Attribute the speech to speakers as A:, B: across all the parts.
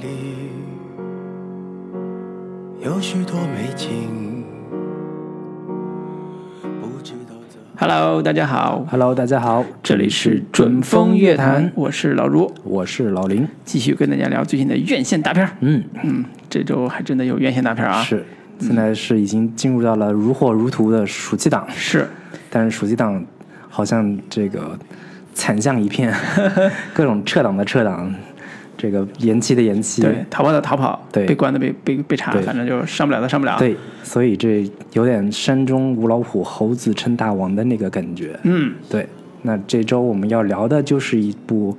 A: 里有许多美景，不知道。
B: Hello，大家好
C: ，Hello，大家好，
B: 这里是准风乐坛，我是老朱，
C: 我是老林。
B: 继续跟大家聊最近的院线大片儿。
C: 嗯，
B: 嗯，这周还真的有院线大片啊。
C: 是，现在是已经进入到了如火如荼的暑期档，
B: 是，
C: 但是暑期档好像这个惨象一片，各种撤档的撤档，这个延期的延期，
B: 对，逃跑的逃跑，
C: 对
B: 被关的被被被查，反正就上不了的上不了。，
C: 对所以这有点山中无老虎，猴子称大王的那个感觉。
B: 嗯，
C: 对，那这周我们要聊的就是一部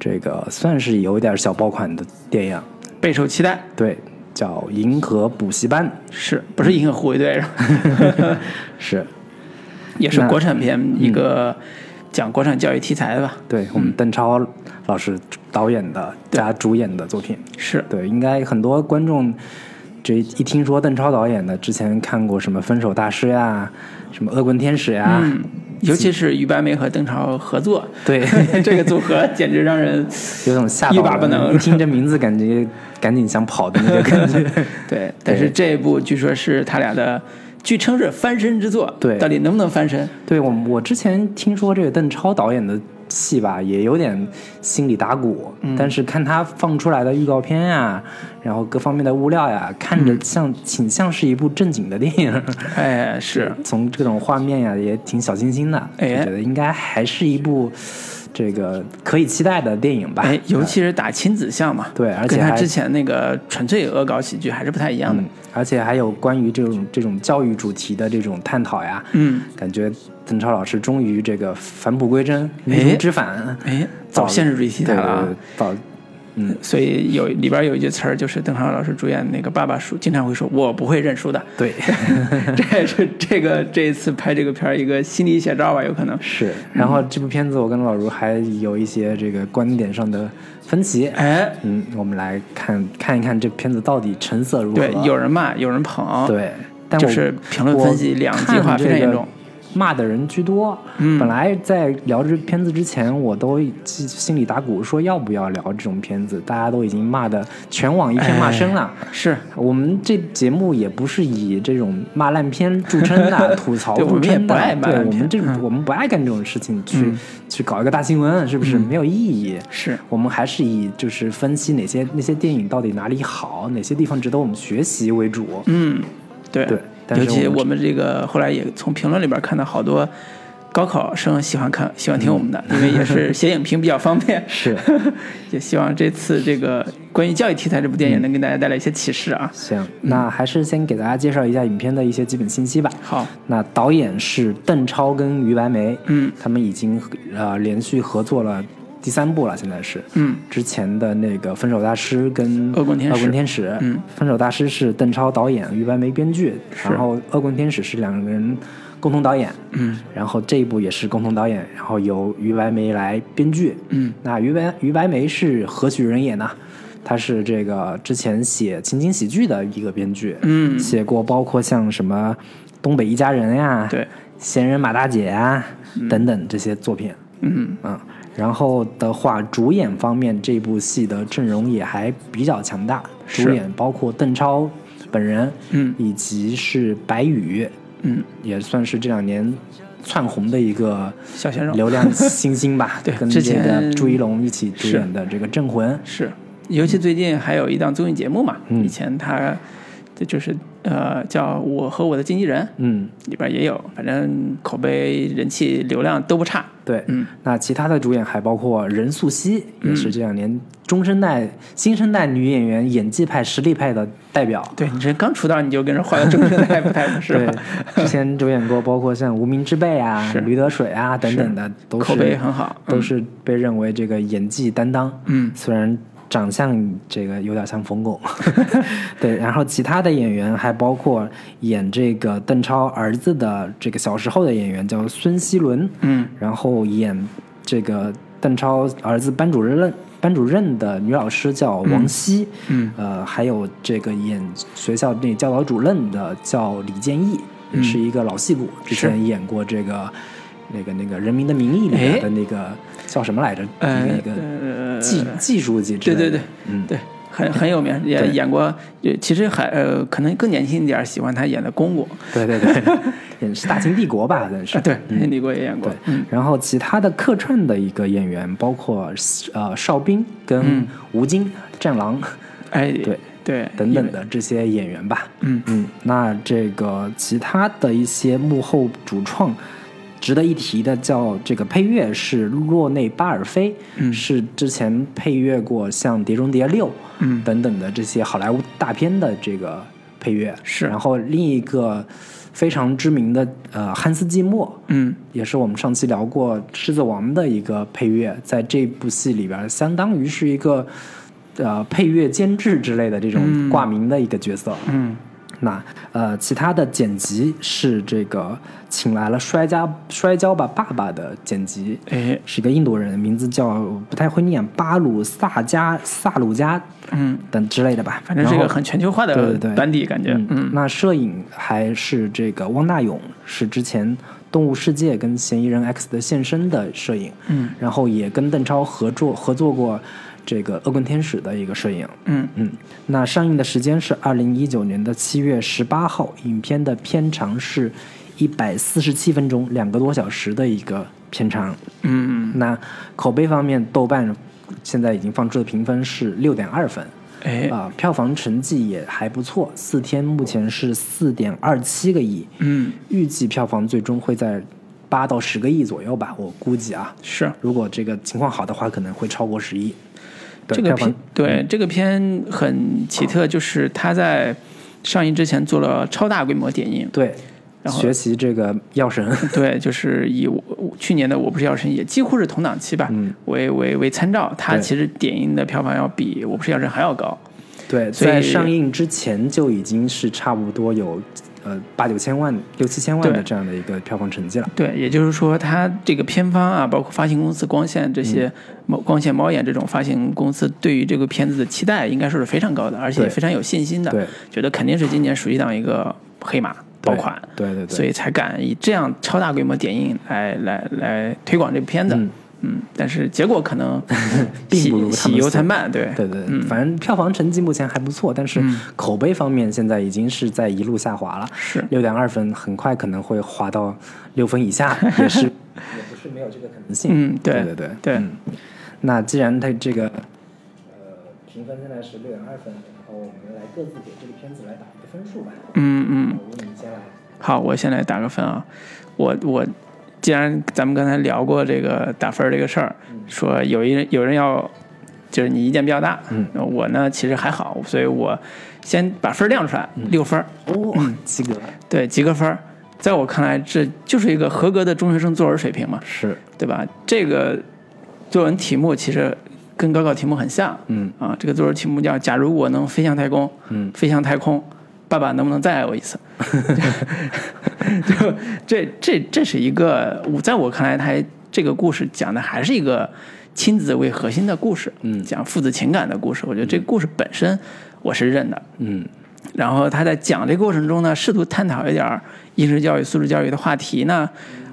C: 这个算是有点小爆款的电影，
B: 备受期待，
C: 对，叫《银河补习班》，
B: 是不是银河护卫队？是。也是国产片，一个讲国产教育题材的吧？
C: 对我们邓超老师导演的加主演的作品，
B: 是，
C: 对，应该很多观众这一听说邓超导演的，之前看过什么《分手大师》呀，什么《恶棍天使》呀，
B: 嗯，尤其是于白眉和邓超合作，
C: 对，
B: 这个组合简直让人
C: 有种吓
B: 欲
C: 到人
B: 罢不能。
C: 一听这名字感觉赶紧想跑的那个感觉。
B: 对，但是这一部据说是他俩的，据称是翻身之作，
C: 对
B: 到底能不能翻身？
C: 对我我之前听说这个邓超导演的戏吧，也有点心里打鼓，
B: 嗯
C: 但是看他放出来的预告片呀，然后各方面的物料呀，看
B: 嗯
C: 着像挺像是一部正经的电影。
B: 哎，是，
C: 从这种画面呀，也挺小清新的，
B: 哎
C: 就觉得应该还是一部这个可以期待的电影吧。
B: 哎，尤其是打亲子像嘛，
C: 对而且
B: 跟他之前那个纯粹恶搞喜剧还是不太一样的
C: 嗯。，而且还有关于这种这种教育主题的这种探讨呀，
B: 嗯，
C: 感觉邓超老师终于这个返璞归真，
B: 哎
C: 迷途知返，
B: 哎，早现实主义题材了
C: 早嗯，
B: 所以有里边有一句词儿，就是邓超老师主演那个《爸爸书》，经常会说“我不会认输的。
C: 对，”，
B: 这也是这个这一次拍这个片儿一个心理写照吧，有可能。
C: 是。然后这部片子我跟老卢还有一些这个观点上的分歧，
B: 哎，
C: 嗯，我们来看看一看这片子到底成色如何。
B: 对，有人骂，有人捧，，
C: 对，但
B: 是评论分析
C: 我
B: 两极化非常严重。
C: 骂的人居多。
B: 嗯
C: 本来在聊这片子之前，我都心心里打鼓，说要不要聊这种片子，大家都已经骂的全网一片骂声了。
B: 是，
C: 我们这节目也不是以这种骂烂片著称的，吐槽。
B: 不爱骂
C: 对我们这种、
B: 嗯
C: 我们不爱干这种事情，去、
B: 嗯
C: 去搞一个大新闻，是不是、没有意义？
B: 是，
C: 我们还是以就是分析哪些那些电影到底哪里好，哪些地方值得我们学习为主。
B: 嗯，对，
C: 对但是
B: 尤其
C: 我们
B: 我们这个后来也从评论里边看到好多高考生喜欢看、喜欢听我们的，因为也是 写影评比较方便。
C: 是，
B: 也希望这次这个关于教育题材这部电影能给大家带来一些启示啊。
C: 行，那还是先给大家介绍一下影片的一些基本信息吧。
B: 好，
C: 那导演是邓超跟于白眉，
B: 嗯
C: 他们已经呃连续合作了第三部了，现在是。
B: 嗯，
C: 之前的那个《分手大师》跟《
B: 恶棍天使
C: 恶棍天使》，
B: 嗯，
C: 分手大师》是邓超导演，于白眉编剧，然后《恶棍天使》是两个人共同导演，
B: 嗯，
C: 然后这一部也是共同导演，然后由于白眉来编剧，
B: 嗯，
C: 那于白于白眉是何许人也呢？他是这个之前写情景喜剧的一个编剧，
B: 嗯。
C: 写过包括像什么《东北一家人》呀，
B: 对，
C: 闲人马大姐呀、等等这些作品，
B: 嗯，
C: 嗯，然后的话，主演方面这部戏的阵容也还比较强大，主演包括邓超本人，
B: 嗯。
C: 以及是白宇，
B: 嗯，
C: 也算是这两年窜红的一个
B: 小鲜肉。
C: 流量新星吧，
B: 对
C: 跟这
B: 之前
C: 个朱一龙一起主演的这个《镇魂》，
B: 是，尤其最近还有一档综艺节目嘛，
C: 嗯
B: 以前他这就是呃叫我和我的经纪人，
C: 嗯，
B: 里边也有，反正口碑、人气、流量都不差。
C: 对，
B: 嗯，
C: 那其他的主演还包括任素汐，也是这两年中生代、新生代女演员演技派、实力派的代表。
B: 对你这刚出道你就跟人换了中生代，不太合适
C: 对？，之前主演过包括像《无名之辈》啊、《驴得水》啊等等的，都是
B: 口碑很好嗯
C: 都是被认为这个演技担当。
B: 嗯
C: 虽然长相这个有点像冯巩，对，然后其他的演员还包括演这个邓超儿子的这个小时候的演员叫孙希伦，
B: 嗯，
C: 然后演这个邓超儿子班主任班主任的女老师叫王希，
B: 嗯。
C: 呃，还有这个演学校那教导主任的叫李建义，也是一个老戏骨，之前演过这个那个那个《人民的名义》里面的那个叫什么来着？
B: 呃
C: 一个技技术级之类的。
B: 对对对，
C: 嗯，
B: 对，很很有名，也演过，也其实还呃可能更年轻一点儿，喜欢他演的公公
C: 对对对，也是《大秦帝国》吧，好像是。
B: 啊，对，李国也演过
C: 对，，然后其他的客串的一个演员包括呃邵兵跟吴京、战狼
B: 哎，
C: 对。
B: 对，
C: 等等的这些演员吧。
B: 嗯。
C: 嗯，那这个其他的一些幕后主创。值得一提的叫这个配乐是洛内巴尔菲，
B: 嗯。
C: 是之前配乐过像《碟中谍六》
B: 嗯。
C: 等等的这些好莱坞大片的这个配乐。
B: 是。
C: 然后另一个非常知名的呃汉斯季默，
B: 嗯。
C: 也是我们上期聊过《狮子王》的一个配乐，在这部戏里边，相当于是一个呃配乐监制之类的这种挂名的一个角色。
B: 嗯
C: 那呃，其他的剪辑是这个请来了摔跤摔跤吧爸爸的剪辑，
B: 哎。
C: 是一个印度人，名字叫不太会念巴鲁萨加萨鲁加
B: 嗯，
C: 等之类的吧，
B: 反正是一个很全球化
C: 对
B: 的
C: 对对
B: 班底感觉，嗯。
C: 那摄影还是这个汪大勇，是之前《动物世界》跟《嫌疑人 X 的现身》的摄影，
B: 嗯。
C: 然后也跟邓超合作合作过这个《恶棍天使》的一个摄影，
B: 嗯。
C: 嗯，那上映的时间是二零一九年的七月十八号，影片的片长是一百四十七分钟，两个多小时的一个片长。
B: 嗯，
C: 那口碑方面，豆瓣现在已经放出的评分是六点二分。
B: 哎。
C: 啊、票房成绩也还不错，四天目前是四点二七个亿，
B: 嗯。
C: 预计票房最终会在八到十个亿左右吧，我估计啊，
B: 是。
C: 如果这个情况好的话，可能会超过十亿。对
B: 这个片对这个片很奇特，就是他在上映之前做了超大规模点映，
C: 对，
B: 然后
C: 学习这个药神，
B: 对，就是以去年的《我不是药神》也几乎是同档期吧，
C: 嗯
B: 为为为参照，它其实点映的票房要比《我不是药神》还要高。
C: 对，
B: 所以
C: 在上映之前就已经是差不多有呃八九千万、六七千万的这样的一个票房成绩了。
B: 对，也就是说，它这个片方啊，包括发行公司光线这些，
C: 嗯
B: 猫光线猫眼这种发行公司，对于这个片子的期待应该说是非常高的，而且也非常有信心的，
C: 对
B: 觉得肯定是今年暑期档一个黑马爆款，
C: 对对对，
B: 所以才敢以这样超大规模点映来来来推广这部片子。
C: 嗯
B: 嗯但是结果可能
C: 并
B: 喜
C: 不如他
B: 喜
C: 们所
B: 忧参半，对
C: 对对，
B: 嗯
C: 反正票房成绩目前还不错，但是
B: 嗯
C: 口碑方面现在已经是在一路下滑了，
B: 是
C: 六点二分，很快可能会滑到六分以下，也是也不是没有这个可能性。
B: 嗯对
C: 对对对
B: 对
C: 嗯那既然它这个呃评分现在是六点二分，然后我们来各自给这个片子来打一个分数吧。
B: 嗯嗯。
C: 我你先来。
B: 好，我先来打个分啊。我我既然咱们刚才聊过这个打分儿这个事儿，说有一人有人要，就是你意见比较大，
C: 嗯，
B: 我呢其实还好，所以我先把分儿亮出来，六分儿，
C: 哦，及格。
B: 对，及格分儿。在我看来，这就是一个合格的中学生作文水平嘛，
C: 是，
B: 对吧？这个作文题目其实跟高考题目很像，
C: 嗯。
B: 啊，这个作文题目叫“假如我能飞向太空，
C: 嗯。
B: 飞向太空，爸爸能不能再爱我一次？” 就这这这是一个我在我看来，它这个故事讲的还是一个亲子为核心的故事，
C: 嗯
B: 讲父子情感的故事。我觉得这个故事本身我是认的，
C: 嗯
B: 然后他在讲这个过程中呢，试图探讨一点应试教育、素质教育的话题呢，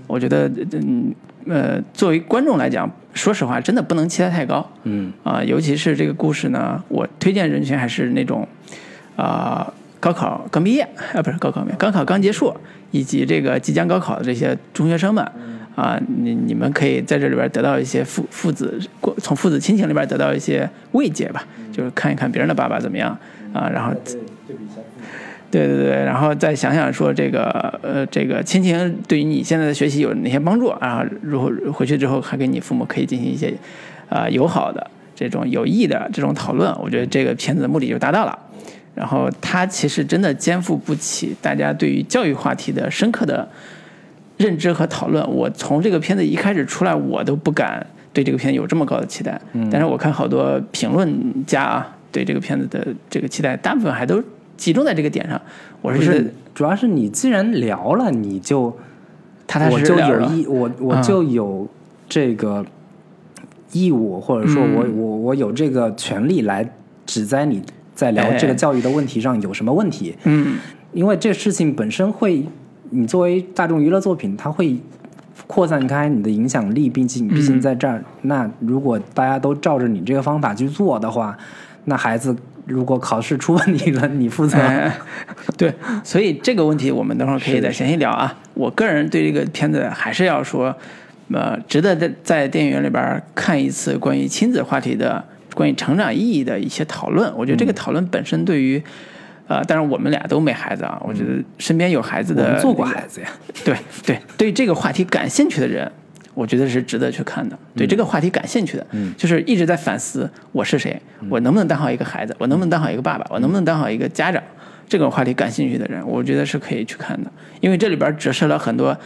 B: 我觉得，嗯呃，作为观众来讲，说实话，真的不能期待太高
C: 嗯
B: 啊、尤其是这个故事呢，我推荐人群还是那种啊、高考刚毕业啊，不是高考没有，高考刚结束，以及这个即将高考的这些中学生们。啊，你你们可以在这里边得到一些父父子，从父子亲情里边得到一些慰藉吧，就是看一看别人的爸爸怎么样啊，然后对对对，然后再想想说这个呃，这个亲情对于你现在的学习有哪些帮助啊？如果回去之后还跟你父母可以进行一些啊、友好的这种有益的这种讨论，我觉得这个片子的目的就达到了。然后它其实真的肩负不起大家对于教育话题的深刻的认知和讨论。我从这个片子一开始出来，我都不敢对这个片子有这么高的期待。嗯但是我看好多评论家啊，对这个片子的这个期待，大部分还都集中在这个点上。我是
C: 主要是你既然聊了，你就
B: 踏踏实
C: 我就
B: 实聊了
C: 有义，我我
B: 嗯
C: 就有这个义务，或者说我、
B: 嗯
C: 我我有这个权利来指摘你在聊这个
B: 哎
C: 教育的问题上有什么问题，
B: 嗯，
C: 因为这事情本身会，你作为大众娱乐作品，它会。扩散开你的影响力，毕竟毕竟在这儿。那如果大家都照着你这个方法去做的话，那孩子如果考试出问题了，你负责。
B: 哎，对，所以这个问题我们等会儿可以再详细聊啊。我个人对这个片子还是要说，呃，值得在在电影院里边看一次关于亲子话题的、关于成长意义的一些讨论。我觉得这个讨论本身对于，呃，当然我们俩都没孩子啊，我觉得身边有孩子的
C: 做过孩子呀，
B: 对对，对这个话题感兴趣的人，我觉得是值得去看的。对这个话题感兴趣的，
C: 嗯
B: 就是一直在反思我是谁，我能不能当好一个孩子，我能不能当好一个爸爸，我能不能当好一个家长，这个话题感兴趣的人，我觉得是可以去看的，因为这里边折射了很多。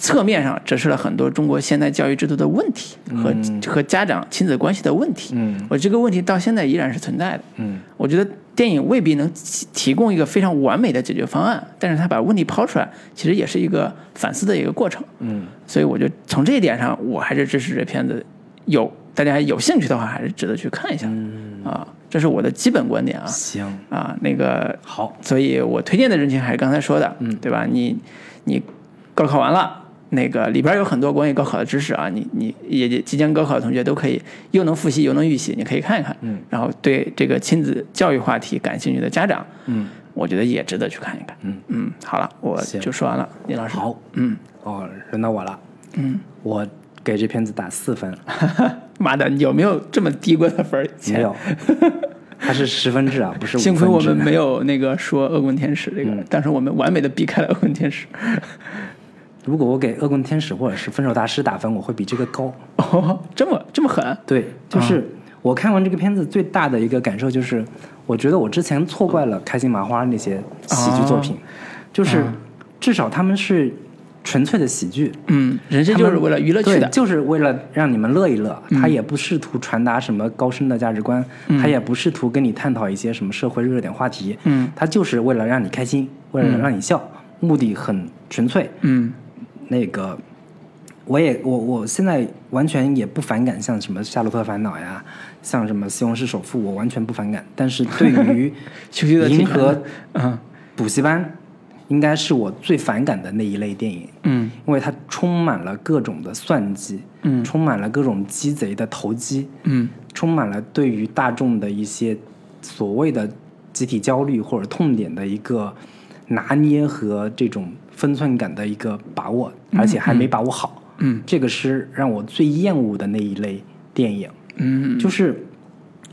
B: 侧面上折射了很多中国现代教育制度的问题和、和家长亲子关系的问题。
C: 嗯
B: 我这个问题到现在依然是存在的。
C: 嗯
B: 我觉得电影未必能提提供一个非常完美的解决方案，但是他把问题抛出来，其实也是一个反思的一个过程。
C: 嗯
B: 所以我觉得从这一点上，我还是支持这片子。有大家有兴趣的话，还是值得去看一下。
C: 嗯，
B: 啊，这是我的基本观点啊。
C: 行，
B: 啊，那个，
C: 好，
B: 所以我推荐的人群还是刚才说的，
C: 嗯
B: 对吧？你你高考完了。那个里边有很多关于高考的知识啊，你你也即将高考的同学都可以又能复习又能预习，你可以看一看。
C: 嗯，
B: 然后对这个亲子教育话题感兴趣的家长，
C: 嗯
B: 我觉得也值得去看一看。
C: 嗯
B: 嗯，好了，我就说完了，李老师。
C: 好，
B: 嗯
C: 哦，轮到我了，
B: 嗯，
C: 我给这片子打四分，
B: 妈的，有没有这么低过的分
C: 没有，它是十分制啊，不是五
B: 幸亏我们没
C: 有。
B: 有那个说恶棍天使这个，
C: 嗯
B: 但是我们完美的避开了恶棍天使。
C: 如果我给恶棍天使或者是分手大师打分，我会比这个高。
B: 哦，这么这么狠？
C: 对，就是我看完这个片子最大的一个感受就是，我觉得我之前错怪了开心麻花那些喜剧作品，就是至少他们是纯粹的喜剧，
B: 嗯，人生就是为了娱乐去，的。
C: 就是为了让你们乐一乐。他也不试图传达什么高深的价值观，他也不试图跟你探讨一些什么社会热点话题，
B: 嗯
C: 他就是为了让你开心，为了让你笑，目的很纯粹。
B: 嗯
C: 那个，我也我我现在完全也不反感像什么《夏洛特烦恼》呀，像什么《西红柿首富》，我完全不反感。但是对于 银河
B: 嗯。
C: 补习班，应该是我最反感的那一类电影，
B: 嗯。
C: 因为它充满了各种的算计，
B: 嗯。
C: 充满了各种鸡贼的投机，
B: 嗯。
C: 充满了对于大众的一些所谓的集体焦虑或者痛点的一个拿捏和这种分寸感的一个把握，而且还没把握好。
B: 嗯。
C: 这个是让我最厌恶的那一类电影，
B: 嗯。
C: 就是，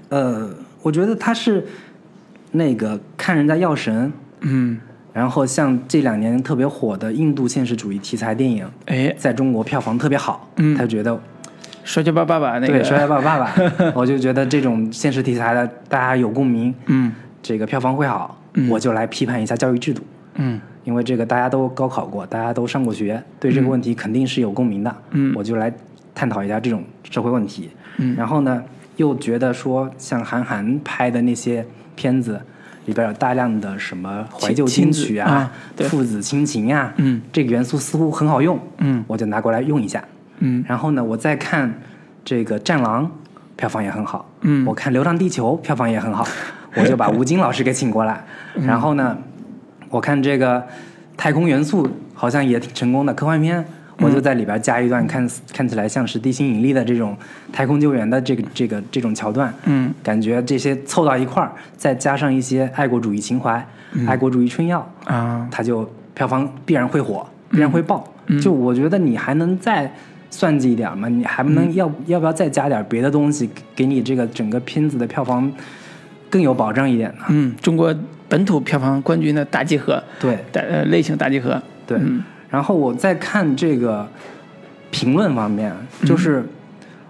C: 呃，我觉得他是那个看人家药神，
B: 嗯，
C: 然后像这两年特别火的印度现实主义题材电影，
B: 哎，
C: 在中国票房特别好，
B: 嗯。
C: 他觉得
B: 摔跤吧爸爸那个。
C: 对《摔跤吧爸爸》，我就觉得这种现实题材的大家有共鸣，
B: 嗯。
C: 这个票房会好，
B: 嗯。
C: 我就来批判一下教育制度，
B: 嗯
C: 因为这个大家都高考过，大家都上过学，对这个问题肯定是有共鸣的，
B: 嗯
C: 我就来探讨一下这种社会问题，
B: 嗯
C: 然后呢，又觉得说像韩寒拍的那些片子。里边有大量的什么怀旧金曲
B: 啊
C: 父子亲情啊，
B: 嗯
C: 这个元素似乎很好用，
B: 嗯
C: 我就拿过来用一下。
B: 嗯
C: 然后呢，我再看这个《战狼》，票房也很好。
B: 嗯
C: 我看《流浪地球》，票房也很好，我就把吴京老师给请过来。
B: 嗯
C: 然后呢，我看这个《太空元素》好像也挺成功的科幻片，我就在里边加一段看看起来像是地心引力的这种太空救援的这个这个这种桥段。
B: 嗯
C: 感觉这些凑到一块儿，再加上一些爱国主义情怀、爱国主义春药，
B: 啊
C: 它就票房必然会火，必然会爆。
B: 嗯
C: 就我觉得你还能再算计一点吗？你还不
B: 嗯
C: 能要、要不要再加点别的东西，给你这个整个片子的票房更有保障一点呢？
B: 嗯，中国本土票房冠军的大集合，
C: 对
B: 大呃类型大集合。
C: 对。
B: 嗯
C: 然后我再看这个评论方面，
B: 嗯
C: 就是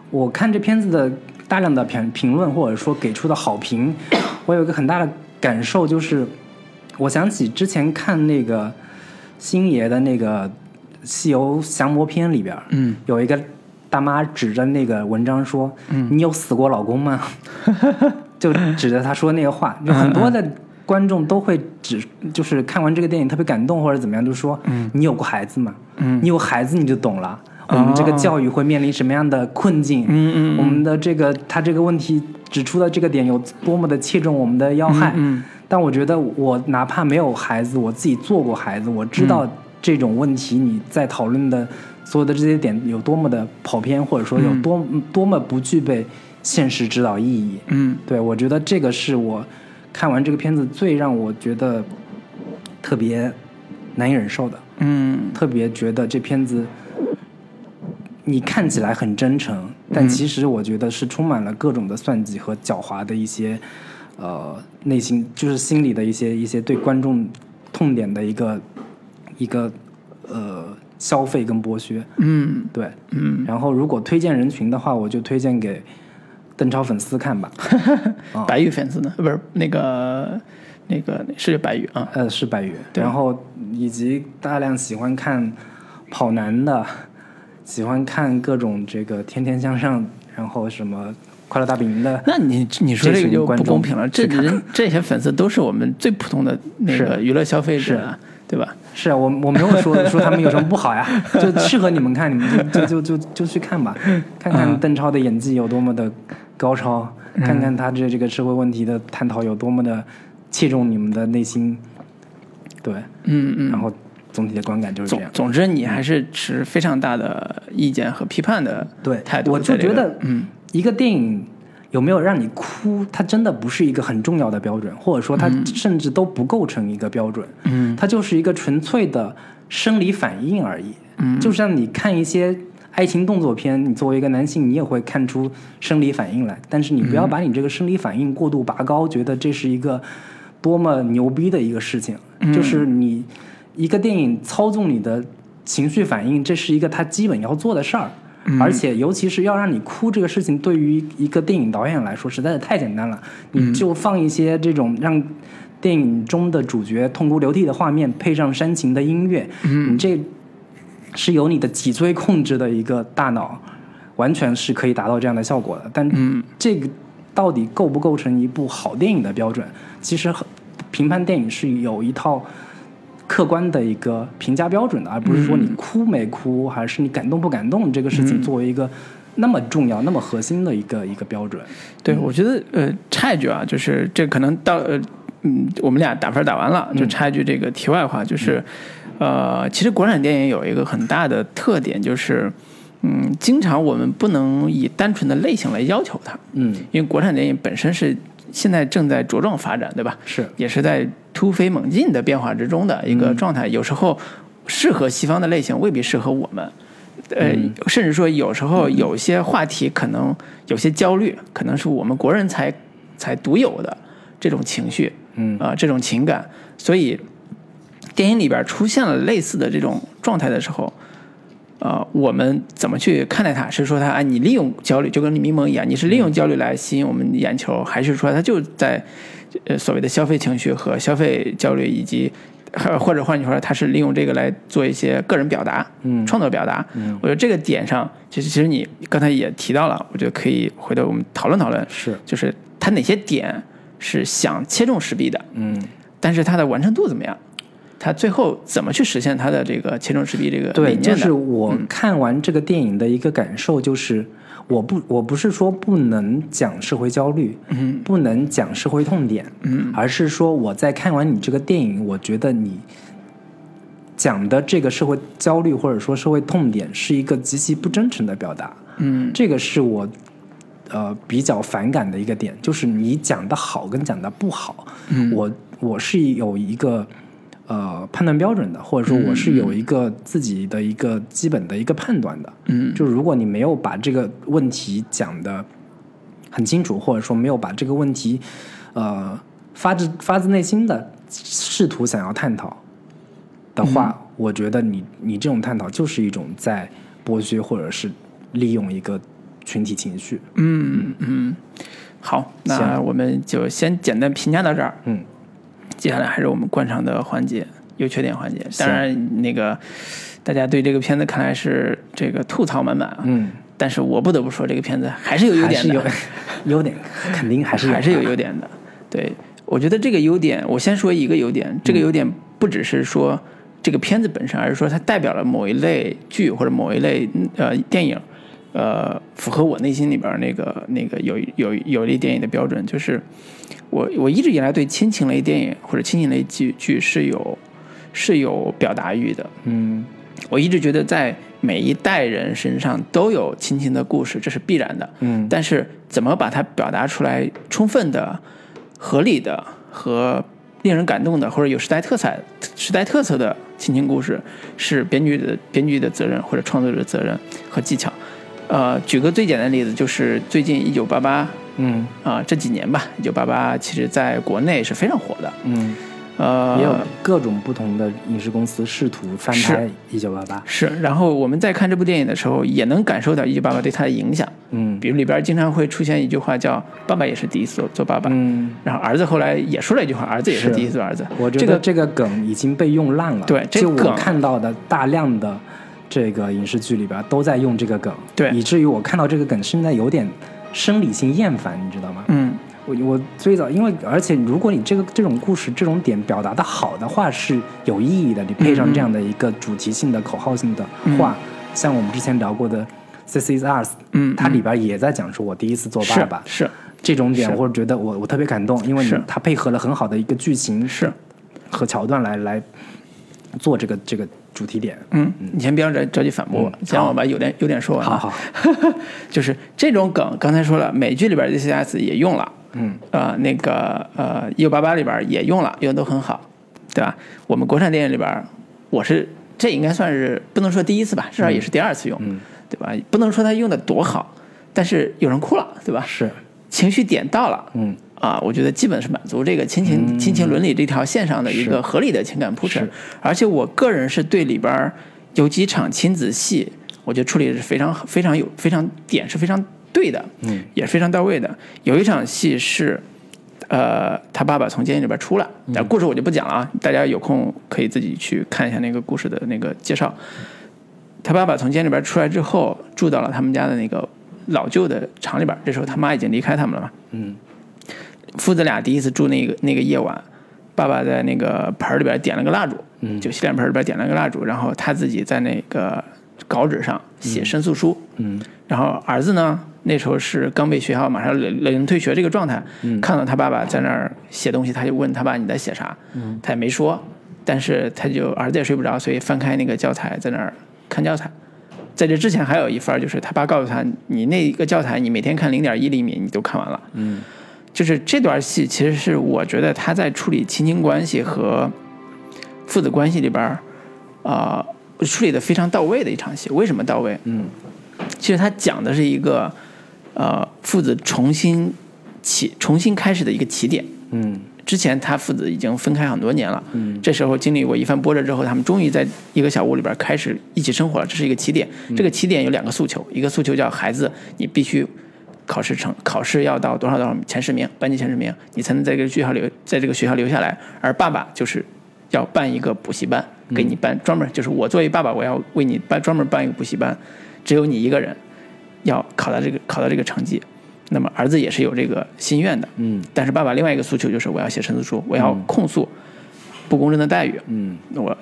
C: 我看这片子的大量的评评论或者说给出的好评，我有一个很大的感受，就是我想起之前看那个星爷的那个《西游降魔篇》里边，
B: 嗯
C: 有一个大妈指着那个文章说：“你有死过老公吗？” 就指着他说那个话，有很多的观众都会指，就是看完这个电影特别感动或者怎么样，就说：“嗯你有过孩子吗？
B: 嗯
C: 你有孩子你就懂了。”我们这个教育会面临什么样的困境？
B: 嗯嗯
C: 我们的这个他这个问题指出的这个点有多么的切中我们的要害？
B: 嗯
C: 但我觉得我哪怕没有孩子，我自己做过孩子，我知道这种问题你在讨论的所有的这些点有多么的跑偏，或者说有多、多么不具备现实指导意义。
B: 嗯
C: 对我觉得这个是我看完这个片子最让我觉得特别难以忍受的，
B: 嗯。
C: 特别觉得这片子你看起来很真诚，但其实我觉得是充满了各种的算计和狡猾的一些呃内心，就是心里的一些一些对观众痛点的一个一个呃消费跟剥削。
B: 嗯。
C: 对，
B: 嗯，
C: 然后如果推荐人群的话，我就推荐给邓超粉丝看吧。啊
B: 白玉粉丝呢？不是那个那个是白玉啊。
C: 呃，是白宇，然后以及大量喜欢看跑男的，喜欢看各种这个天天向上，然后什么快乐大本营的，
B: 那你你说这个就不公平了，这人这些粉丝都是我们最普通的那个
C: 是。
B: 娱乐消费者啊，对吧？
C: 是啊，我我没有说 说他们有什么不好呀，就适合你们看，你们就就就就就去看吧，看看
B: 嗯。
C: 邓超的演技有多么的高超，看看他这这个社会问题的探讨有多么的切中你们的内心，对，
B: 嗯嗯。
C: 然后总体的观感就是这样。
B: 总总之，你还是持非常大的意见和批判的
C: 对
B: 态度
C: 我就觉得，
B: 嗯，
C: 一个电影有没有让你哭，它真的不是一个很重要的标准，或者说它甚至都不构成一个标准。
B: 嗯，
C: 它就是一个纯粹的生理反应而已。嗯，就像你看一些爱情动作片，你作为一个男性，你也会看出生理反应来，但是你不要把你这个生理反应过度拔高，觉得这是一个多么牛逼的一个事情。就是你一个电影操纵你的情绪反应，这是一个他基本要做的事儿。而且，尤其是要让你哭这个事情，对于一个电影导演来说，实在是太简单了。你就放一些这种让电影中的主角痛哭流涕的画面，配上煽情的音乐，你这是由你的脊椎控制的一个大脑，完全是可以达到这样的效果的。但这个到底构不构成一部好电影的标准？其实评判电影是有一套客观的一个评价标准的，而不是说你哭没哭，还是你感动不感动这个事情作为一个那么重要、那么核心的一个一个标准。
B: 对，我觉得呃，插一句啊，就是这可能到呃，嗯，我们俩打分打完了，就插一句这个题外话，就是、呃，其实国产电影有一个很大的特点，就是嗯，经常我们不能以单纯的类型来要求它，
C: 嗯，
B: 因为国产电影本身是现在正在茁壮发展，对吧？
C: 是
B: 也是在突飞猛进的变化之中的一个状态。有时候适合西方的类型未必适合我们，呃，甚至说有时候有些话题可能有些焦虑，可能是我们国人才才独有的这种情绪，
C: 嗯
B: 啊、这种情感，所以电影里边出现了类似的这种状态的时候。呃，我们怎么去看待它？是说它啊，你利用焦虑，就跟迷蒙一样，你是利用焦虑来吸引我们眼球，还是说它就在呃所谓的消费情绪和消费焦虑，以及呃或者换句话说，他是利用这个来做一些个人表达，
C: 嗯
B: 创作表达。
C: 嗯
B: 我觉得这个点上，其实其实你刚才也提到了，我觉得可以回头我们讨论讨论，
C: 是，
B: 就是他哪些点是想切中石壁的，
C: 嗯，
B: 但是它的完成度怎么样？它最后怎么去实现他的这个切中赤壁这个
C: 对，
B: 理念的？
C: 就是我？看完这个电影的一个感受，就是我不我不是说不能讲社会焦虑，
B: 嗯，
C: 不能讲社会痛点，
B: 嗯，
C: 而是说我在看完你这个电影，我觉得你讲的这个社会焦虑或者说社会痛点是一个极其不真诚的表达，
B: 嗯。
C: 这个是我呃比较反感的一个点，就是你讲的好跟讲的不好，
B: 嗯。
C: 我我是有一个呃判断标准的，或者说我是有一个自己的一个基本的一个判断的。
B: 嗯
C: 就如果你没有把这个问题讲的很清楚，或者说没有把这个问题呃发自发自内心的试图想要探讨的话，我觉得你你这种探讨就是一种在剥削或者是利用一个群体情绪。
B: 嗯嗯，好，那我们就先简单评价到这儿。
C: 嗯，
B: 接下来还是我们惯常的环节，优缺点环节。当然，那个大家对这个片子看来是这个吐槽满满啊。
C: 嗯，
B: 但是我不得不说，这个片子还是有优点的，
C: 优点，肯定还是
B: 还是有优点的。对，我觉得这个优点，我先说一个优点，这个优点不只是说这个片子本身，而是说它代表了某一类剧或者某一类呃电影，呃，符合我内心里边那个那个有有有一类电影的标准，就是我我一直以来对亲情类电影或者亲情类剧剧是有是有表达欲的，
C: 嗯
B: 我一直觉得在每一代人身上都有亲情的故事，这是必然的。
C: 嗯
B: 但是怎么把它表达出来，充分的、合理的和令人感动的，或者有时代特色、时代特色的亲情故事，是编剧的编剧的责任或者创作者的责任和技巧。呃，举个最简单的例子，就是最近一九八八
C: 嗯
B: 啊这几年吧，一九八八其实在国内是非常火的。
C: 嗯，
B: 呃，
C: 也有各种不同的影视公司试图翻拍《一九八八》。
B: 是，然后我们在看这部电影的时候，也能感受到一九八八对他的影响。
C: 嗯
B: 比如里边经常会出现一句话叫“爸爸也是第一次做做爸爸”，
C: 嗯，
B: 然后儿子后来也说了一句话，儿子也是
C: 是
B: 第一次做儿子。
C: 我觉
B: 这个
C: 得这个梗已经被用烂了。
B: 对这
C: 就我
B: 梗
C: 看到的大量的这个影视剧里边都在用这个梗，
B: 对。
C: 以至于我看到这个梗现在有点生理性厌烦，你知道吗？
B: 嗯，
C: 我我最早因为而且如果你这个这种故事这种点表达的好的话是有意义的，你配上这样的一个主题性的口号性的话，像我们之前聊过的《This Is Us》，
B: 嗯
C: 它里边也在讲述我第一次做爸爸。
B: 是
C: 这种点，
B: 是。
C: 或者觉得我我特别感动，因为你它配合了很好的一个剧情
B: 是，
C: 和桥段来来做这个这个主题点。
B: 嗯，你先不要着着急反驳我，先让我把有点有点说完。
C: 好好，
B: 就是这种梗，刚才说了，美剧里边的 CCS 也用了，
C: 嗯，
B: 呃，那个呃，一九八八里边也用了，用的都很好，对吧？我们国产电影里边，我是这应该算是不能说第一次吧，至少也是第二次用，
C: 嗯
B: 对吧？不能说他用的多好，但是有人哭了，对吧？
C: 是，
B: 情绪点到了，
C: 嗯
B: 啊，我觉得基本是满足这个亲情、亲情伦理这条线上的一个合理的情感铺陈
C: 是。
B: 而且我个人是对里边儿有几场亲子戏，我觉得处理的是非常非常有非常点是非常对的，
C: 嗯，
B: 也是非常到位的。有一场戏是。呃，他爸爸从监狱里边出来，但故事我就不讲了啊，大家有空可以自己去看一下那个故事的那个介绍。他爸爸从监狱里边出来之后，住到了他们家的那个老旧的厂里边，这时候他妈已经离开他们了嘛，
C: 嗯
B: 父子俩第一次住那个那个夜晚，爸爸在那个盆儿里边点了个蜡烛，
C: 嗯
B: 就洗脸盆里边点了个蜡烛，然后他自己在那个稿纸上写申诉书，
C: 嗯
B: 然后儿子呢，那时候是刚被学校马上领领退学这个状态，
C: 嗯
B: 看到他爸爸在那儿写东西，他就问他爸你在写啥，
C: 嗯
B: 他也没说，但是他就儿子也睡不着，所以翻开那个教材在那儿看教材。在这之前还有一份儿，就是他爸告诉他，你那个教材你每天看零点一厘米，你都看完了。
C: 嗯
B: 就是这段戏，其实是我觉得他在处理亲情关系和父子关系里边儿，啊、处理的非常到位的一场戏。为什么到位？
C: 嗯
B: 其实他讲的是一个，呃，父子重新起、重新开始的一个起点。
C: 嗯
B: 之前他父子已经分开很多年了，
C: 嗯
B: 这时候经历过一番波折之后，他们终于在一个小屋里边开始一起生活了，这是一个起点。这个起点有两个诉求，一个诉求叫孩子，你必须考试成考试要到多少多少前十名，班级前十名，你才能在这个学校留在这个学校留下来。而爸爸就是要办一个补习班，给你办专门就是我作为爸爸，我要为你办专门办一个补习班，只有你一个人要考到这个考到这个成绩。那么儿子也是有这个心愿的，
C: 嗯
B: 但是爸爸另外一个诉求就是我要写申诉书，我要控诉不公正的待遇。
C: 嗯
B: 我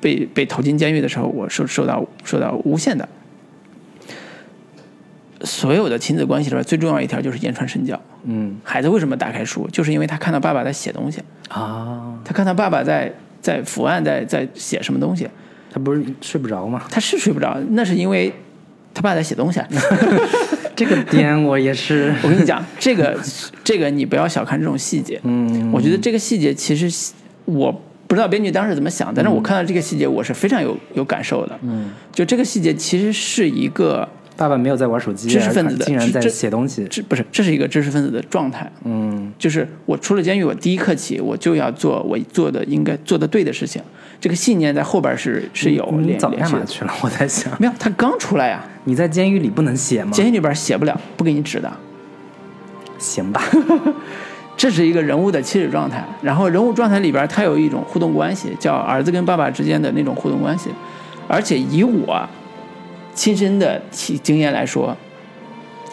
B: 被被投进监狱的时候，我受受到受到诬陷的。所有的亲子关系里边最重要一条就是言传身教。
C: 嗯
B: 孩子为什么打开书？就是因为他看到爸爸在写东西，
C: 啊，
B: 他看到爸爸在在伏案在在写什么东西，
C: 他不是睡不着吗？
B: 他是睡不着，那是因为他爸在写东西。
C: 这个点我也是，
B: 我跟你讲，这个这个你不要小看这种细节。
C: 嗯，
B: 我觉得这个细节其实我不知道编剧当时怎么想，但是我看到这个细节，我是非常有有感受的。
C: 嗯，
B: 就这个细节其实是一个
C: 爸爸没有在玩手机，
B: 知识分子的
C: 竟然在
B: 知
C: 写东西。
B: 这不是这是一个知识分子的状态。
C: 嗯
B: 就是我出了监狱，我第一刻起我就要做我做的应该做的对的事情。这个信念在后边是是有
C: 你早。干嘛去了？我在想，
B: 没有，他刚出来呀，
C: 你在监狱里不能写吗？
B: 监狱里边写不了，不给你指的。
C: 行吧，
B: 这是一个人物的起始状态，然后人物状态里边，他有一种互动关系，叫儿子跟爸爸之间的那种互动关系，而且以我亲身的体经验来说，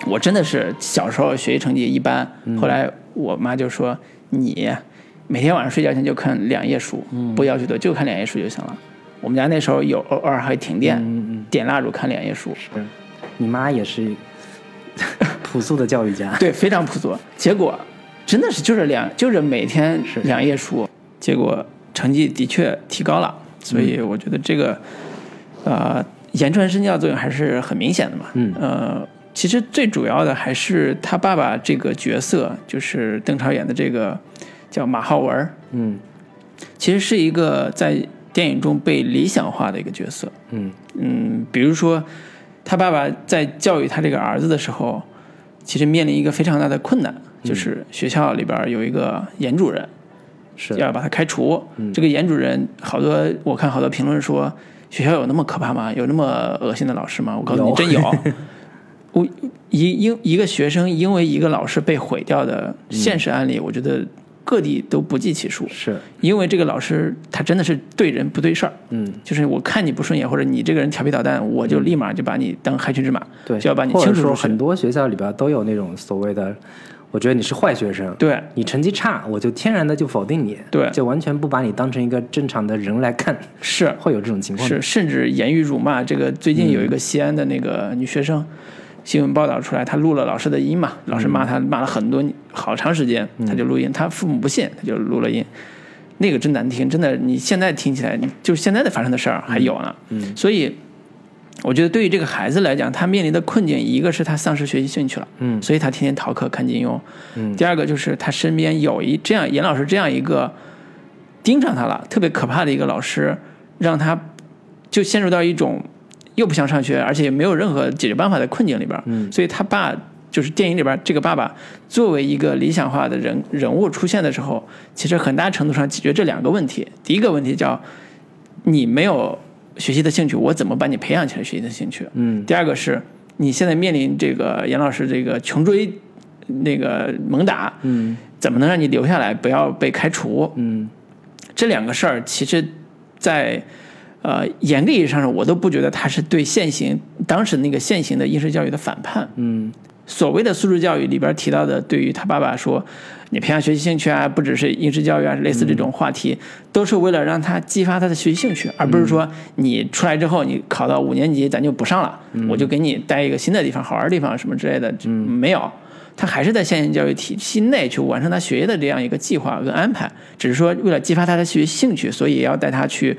B: 我真的是小时候学习成绩一般，后来我妈就说你每天晚上睡觉前就看两页书，不要求多，就看两页书就行了。我们家那时候有偶偶尔还停电，点蜡烛看两页书，
C: 是，你妈也是 朴素的教育家。
B: 对，非常朴素。结果真的是就是两就是每天两页书，结果成绩的确提高了。所以我觉得这个，呃，言传身教作用还是很明显的嘛。
C: 嗯。
B: 呃，其实最主要的还是他爸爸这个角色，就是邓超演的这个叫马浩文，
C: 嗯。
B: 其实是一个在电影中被理想化的一个角色。
C: 嗯。
B: 嗯，比如说他爸爸在教育他这个儿子的时候，其实面临一个非常大的困难，就是学校里边有一个严主任，
C: 是。
B: 要把他开除。这个严主任，好多我看好多评论说，学校有那么可怕吗？有那么恶心的老师吗？我告诉你，真有。我一因一个学生因为一个老师被毁掉的现实案例，我觉得各地都不计其数。
C: 是
B: 因为这个老师他真的是对人不对事儿，
C: 嗯
B: 就是我看你不顺眼，或者你这个人调皮捣蛋，我就立马就把你当害群之马，
C: 对，
B: 就要把你清除出去
C: 说很。多学校里边都有那种所谓的，我觉得你是坏学生，
B: 对
C: 你成绩差，我就天然的就否定你，
B: 对
C: 就完全不把你当成一个正常的人来看，
B: 是
C: 会有这种情况。
B: 是，甚至言语辱骂。这个最近有一个西安的那个女学生，新闻报道出来，她录了老师的音嘛，老师骂她骂了很多好长时间，她就录音，她父母不信，她就录了音。那个真难听，真的，你现在听起来，就是现在的发生的事儿还有呢。
C: 嗯
B: 所以，我觉得对于这个孩子来讲，他面临的困境，一个是他丧失学习兴趣了，
C: 嗯
B: 所以他天天逃课看金庸。
C: 嗯
B: 第二个就是他身边有一这样严老师这样一个盯上他了，特别可怕的一个老师，让他就陷入到一种又不想上学，而且也没有任何解决办法的困境里边。
C: 嗯
B: 所以他爸就是电影里边这个爸爸作为一个理想化的人人物出现的时候，其实很大程度上解决这两个问题。第一个问题叫你没有学习的兴趣，我怎么把你培养起来学习的兴趣？
C: 嗯
B: 第二个是你现在面临这个严老师这个穷追那个猛打，
C: 嗯
B: 怎么能让你留下来，不要被开除？
C: 嗯
B: 这两个事儿，其实在，呃严格意义上，我都不觉得它是对现行当时那个现行的应试教育的反叛。
C: 嗯
B: 所谓的素质教育里边提到的，对于他爸爸说，你培养学习兴趣啊，不只是应试教育啊，类似这种话题，都是为了让他激发他的学习兴趣，而不是说你出来之后你考到五年级咱就不上了，我就给你带一个新的地方、好玩的地方什么之类的，没有。他还是在现行教育体系内去完成他学业的这样一个计划跟安排，只是说为了激发他的学习兴趣，所以要带他去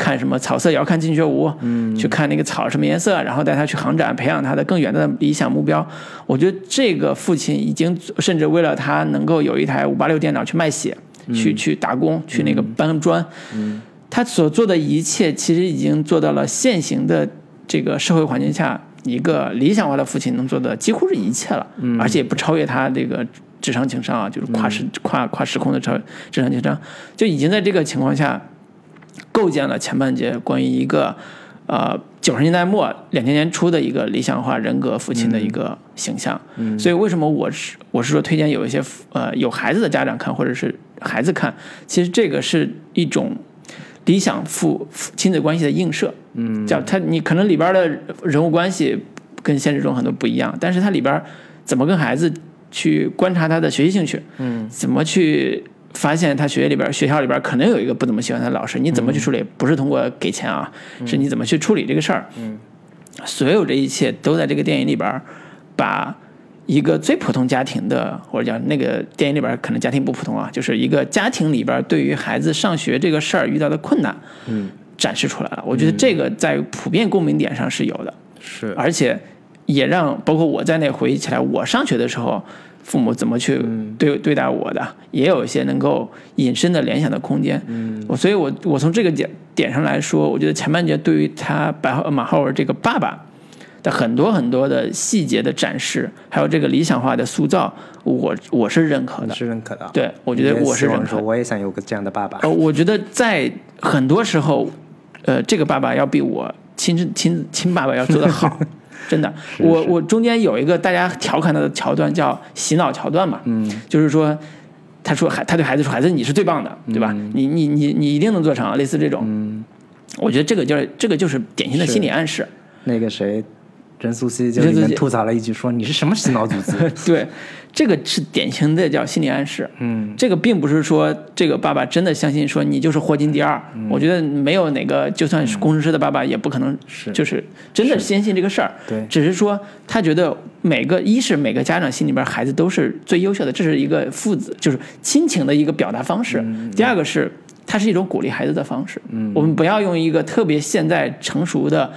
B: 看什么草色遥看近却无，嗯，去看那个草什么颜色，然后带他去航展，培养他的更远的理想目标。我觉得这个父亲已经甚至为了他能够有一台五八六电脑去卖血，去去打工，去那个搬砖，嗯，他所做的一切其实已经做到了现行的这个社会环境下。一个理想化的父亲能做的几乎是一切了，嗯、而且不超越他这个智商情商啊，就是跨时、跨跨时空的超智商情商，就已经在这个情况下构建了前半节关于一个呃九十年代末两千年初的一个理想化人格父亲的一个形象。
C: 嗯
B: 所以为什么我是我是说推荐有一些呃有孩子的家长看，或者是孩子看，其实这个是一种理想父父亲子关系的映射。
C: 嗯
B: 叫他你可能里边的人物关系跟现实中很多不一样，但是它里边怎么跟孩子去观察他的学习兴趣，
C: 嗯
B: 怎么去发现他学校里边学校里边可能有一个不怎么喜欢他的老师，你怎么去处理？不是通过给钱啊，是你怎么去处理这个事儿。
C: 嗯，
B: 所有这一切都在这个电影里边，把一个最普通家庭的，或者讲那个电影里边可能家庭不普通啊，就是一个家庭里边对于孩子上学这个事儿遇到的困难，
C: 嗯，
B: 展示出来了。我觉得这个在普遍共鸣点上是有的。
C: 是
B: 而且也让包括我在内回忆起来，我上学的时候，父母怎么去对对待我的，也有一些能够引申的联想的空间。嗯，我所以我我从这个点点上来说，我觉得前半节对于他白浩马浩尔这个爸爸的很多很多的细节的展示，还有这个理想化的塑造，我我是认可的。
C: 是认可的。
B: 对，我觉得我是认可
C: 我也想有个这样的爸爸。
B: 呃，我觉得在很多时候，呃，这个爸爸要比我亲亲亲爸爸要做得好，真的。我我中间有一个大家调侃他的桥段叫洗脑桥段嘛，
C: 嗯，
B: 就是说。他说：“孩，他对孩子说，孩子你是最棒的，对吧？你你你你一定能做成，类似这种。
C: 嗯，
B: 我觉得这个就是这个就是典型的心理暗示。
C: 那个谁，任素汐就吐槽了一句说：“你是什么洗脑组织
B: 对，这个是典型的叫心理暗示。？”
C: 嗯
B: 这个并不是说这个爸爸真的相信说你就是霍金第二，我觉得没有哪个就算是工程师的爸爸也不可能
C: 是
B: 就是真的坚信这个事儿，
C: 对
B: 只是说他觉得每个一是每个家长心里边孩子都是最优秀的，这是一个父子就是亲情的一个表达方式。第二个是它是一种鼓励孩子的方式。嗯，我们不要用一个特别现在成熟的。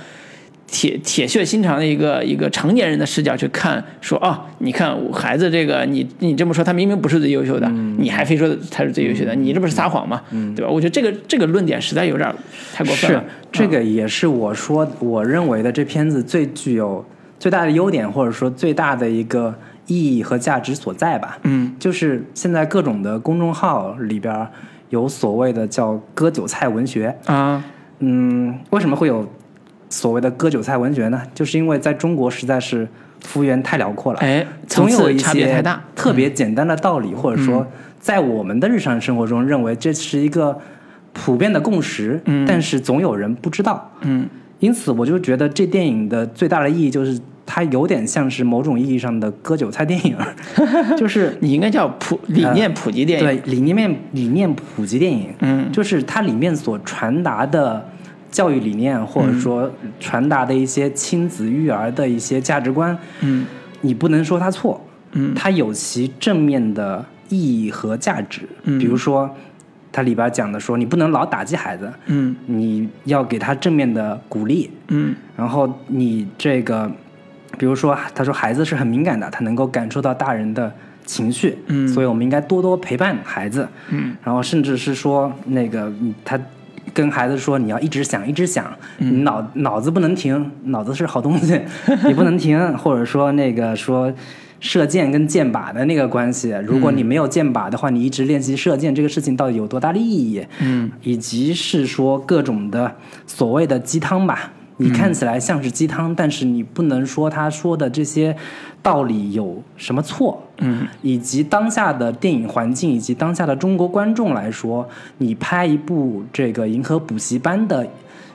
B: 铁铁血心肠的一个一个成年人的视角去看，说啊，你看我孩子这个，你你这么说，他明明不是最优秀的，你还非说他是最优秀的，你这不是撒谎吗？对吧？我觉得这个这个论点实在有点太过分了。
C: 是，这个也是我说我认为的这片子最具有最大的优点，或者说最大的一个意义和价值所在吧。
B: 嗯，
C: 就是现在各种的公众号里边有所谓的叫割韭菜文学
B: 啊，
C: 嗯，为什么会有？所谓的割韭菜文学呢，就是因为在中国实在是幅员太辽阔了，
B: 哎，
C: 总有一
B: 差别太大，
C: 特别简单的道理，或者说在我们的日常生活中认为这是一个普遍的共识，
B: 嗯，
C: 但是总有人不知道，
B: 嗯，
C: 因此我就觉得这电影的最大的意义就是它有点像是某种意义上的割韭菜电影，就是
B: 你应该叫普理念普及电影，
C: 对，理念理念普及电影，
B: 嗯，
C: 就是它里面所传达的。教育理念，或者说传达的一些亲子育儿的一些价值观，
B: 嗯，
C: 你不能说它错，
B: 嗯，
C: 它有其正面的意义和价值，
B: 嗯，
C: 比如说，它里边讲的说，你不能老打击孩子，
B: 嗯，
C: 你要给他正面的鼓励，
B: 嗯，
C: 然后你这个，比如说，他说孩子是很敏感的，他能够感受到大人的情绪，
B: 嗯，
C: 所以我们应该多多陪伴孩子，
B: 嗯，
C: 然后甚至是说那个他。跟孩子说，你要一直想，一直想，你脑脑子不能停，脑子是好东西，你不能停。或者说那个说射箭跟箭靶的那个关系，如果你没有箭靶的话，你一直练习射箭，这个事情到底有多大的意义？
B: 嗯，
C: 以及是说各种的所谓的鸡汤吧。你看起来像是鸡汤，但是你不能说他说的这些道理有什么错。
B: 嗯，
C: 以及当下的电影环境，以及当下的中国观众来说，你拍一部这个《银河补习班》的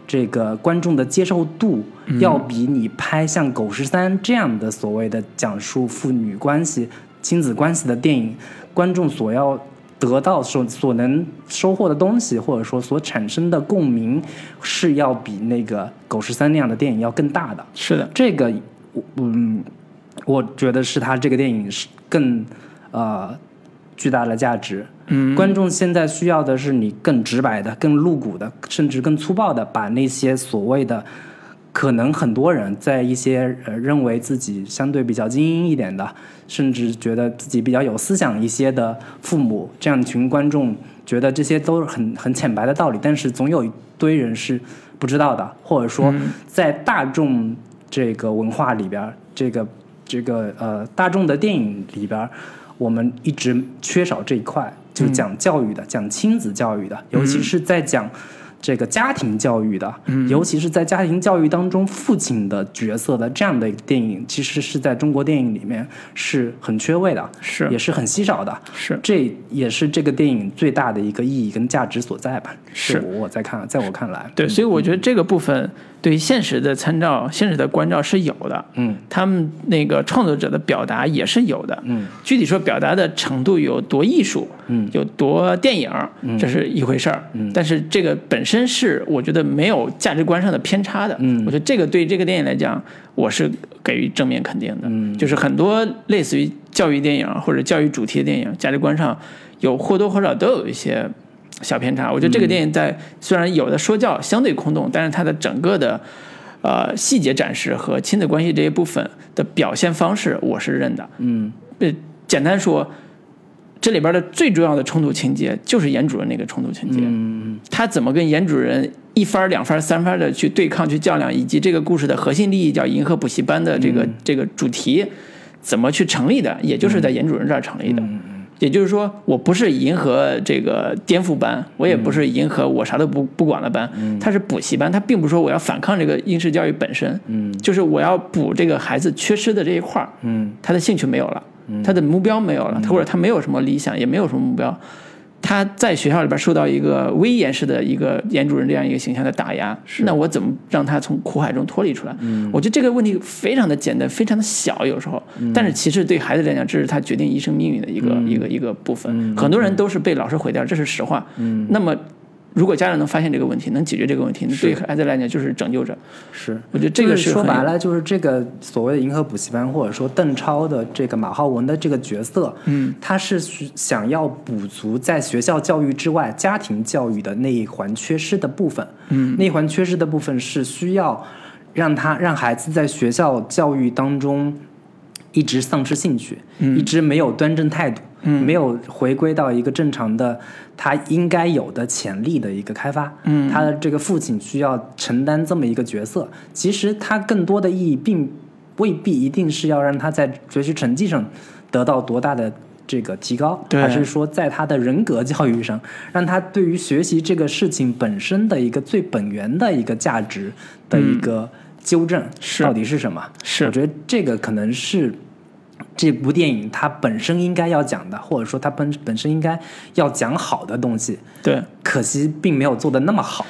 C: 这个观众的接受度，要比你拍像《狗十三》这样的所谓的讲述父女关系、亲子关系的电影，观众所要。得到所所能收获的东西，或者说所产生的共鸣，是要比那个《狗十三》那样的电影要更大的。
B: 是的，
C: 这个，嗯，我觉得是他这个电影是更呃巨大的价值。
B: 嗯，
C: 观众现在需要的是你更直白的、更露骨的，甚至更粗暴的，把那些所谓的。可能很多人在一些呃认为自己相对比较精英一点的，甚至觉得自己比较有思想一些的父母，这样群观众觉得这些都是很很浅白的道理，但是总有一堆人是不知道的，或者说在大众这个文化里边，这个这个呃大众的电影里边，我们一直缺少这一块，就讲教育的，讲亲子教育的，尤其是在讲。这个家庭教育的，尤其是在家庭教育当中，父亲的角色的这样的电影，其实是在中国电影里面是很缺位的，
B: 是。
C: 也是很稀少的，
B: 是。
C: 这也是这个电影最大的一个意义跟价值所在吧？
B: 是
C: 我在看，在我看来，
B: 对，所以我觉得这个部分对于现实的参照、现实的关照是有的，
C: 嗯，
B: 他们那个创作者的表达也是有的，
C: 嗯，
B: 具体说表达的程度有多艺术，
C: 嗯，
B: 有多电影，嗯。这是一回事儿，
C: 嗯，
B: 但是这个本身是我觉得没有价值观上的偏差的，
C: 嗯，
B: 我觉得这个对这个电影来讲，我是给予正面肯定的，
C: 嗯，
B: 就是很多类似于教育电影或者教育主题的电影，价值观上有或多或少都有一些小偏差。我觉得这个电影在虽然有的说教相对空洞，但是它的整个的呃细节展示和亲子关系这一部分的表现方式，我是认的。
C: 嗯，
B: 呃，简单说。这里边的最重要的冲突情节就是严主任那个冲突情节，
C: 嗯，
B: 他怎么跟严主任一番、两番、三番的去对抗、去较量，以及这个故事的核心利益叫银河补习班的这个这个主题怎么去成立的，也就是在严主任这儿成立的。也就是说，我不是迎合这个颠覆班，我也不是迎合我啥都不不管了班，它是补习班，它并不是说我要反抗这个应试教育本身，
C: 嗯，
B: 就是我要补这个孩子缺失的这一块儿，
C: 嗯，
B: 他的兴趣没有了。他的目标没有了，他或者他没有什么理想，也没有什么目标。他在学校里边受到一个威严式的一个严主任这样一个形象的打压，那我怎么让他从苦海中脱离出来？我觉得这个问题非常的简单，非常的小，有时候，但是其实对孩子来讲，这是他决定一生命运的一个一个一个部分。很多人都是被老师毁掉，这是实话。那么。如果家长能发现这个问题，能解决这个问题，那对孩子来讲就是拯救者。
C: 是，
B: 我觉得这个
C: 就是说白了，就是这个所谓的银河补习班，或者说邓超的这个马浩文的这个角色，
B: 嗯，
C: 他是想要补足在学校教育之外家庭教育的那一环缺失的部分，
B: 嗯，
C: 那一环缺失的部分是需要让他让孩子在学校教育当中一直丧失兴趣，
B: 嗯
C: 一直没有端正态度，
B: 嗯
C: 没有回归到一个正常的他应该有的潜力的一个开发。
B: 嗯
C: 他的这个父亲需要承担这么一个角色。其实他更多的意义并未必一定是要让他在学习成绩上得到多大的这个提高，
B: 对
C: 而是说在他的人格教育上，让他对于学习这个事情本身的一个最本源的一个价值的一个纠正，
B: 是
C: 到底是什么？
B: 是
C: 我觉得这个可能是。这部电影它本身应该要讲的，或者说它本本身应该要讲好的东西，
B: 对
C: 可惜并没有做的那么好。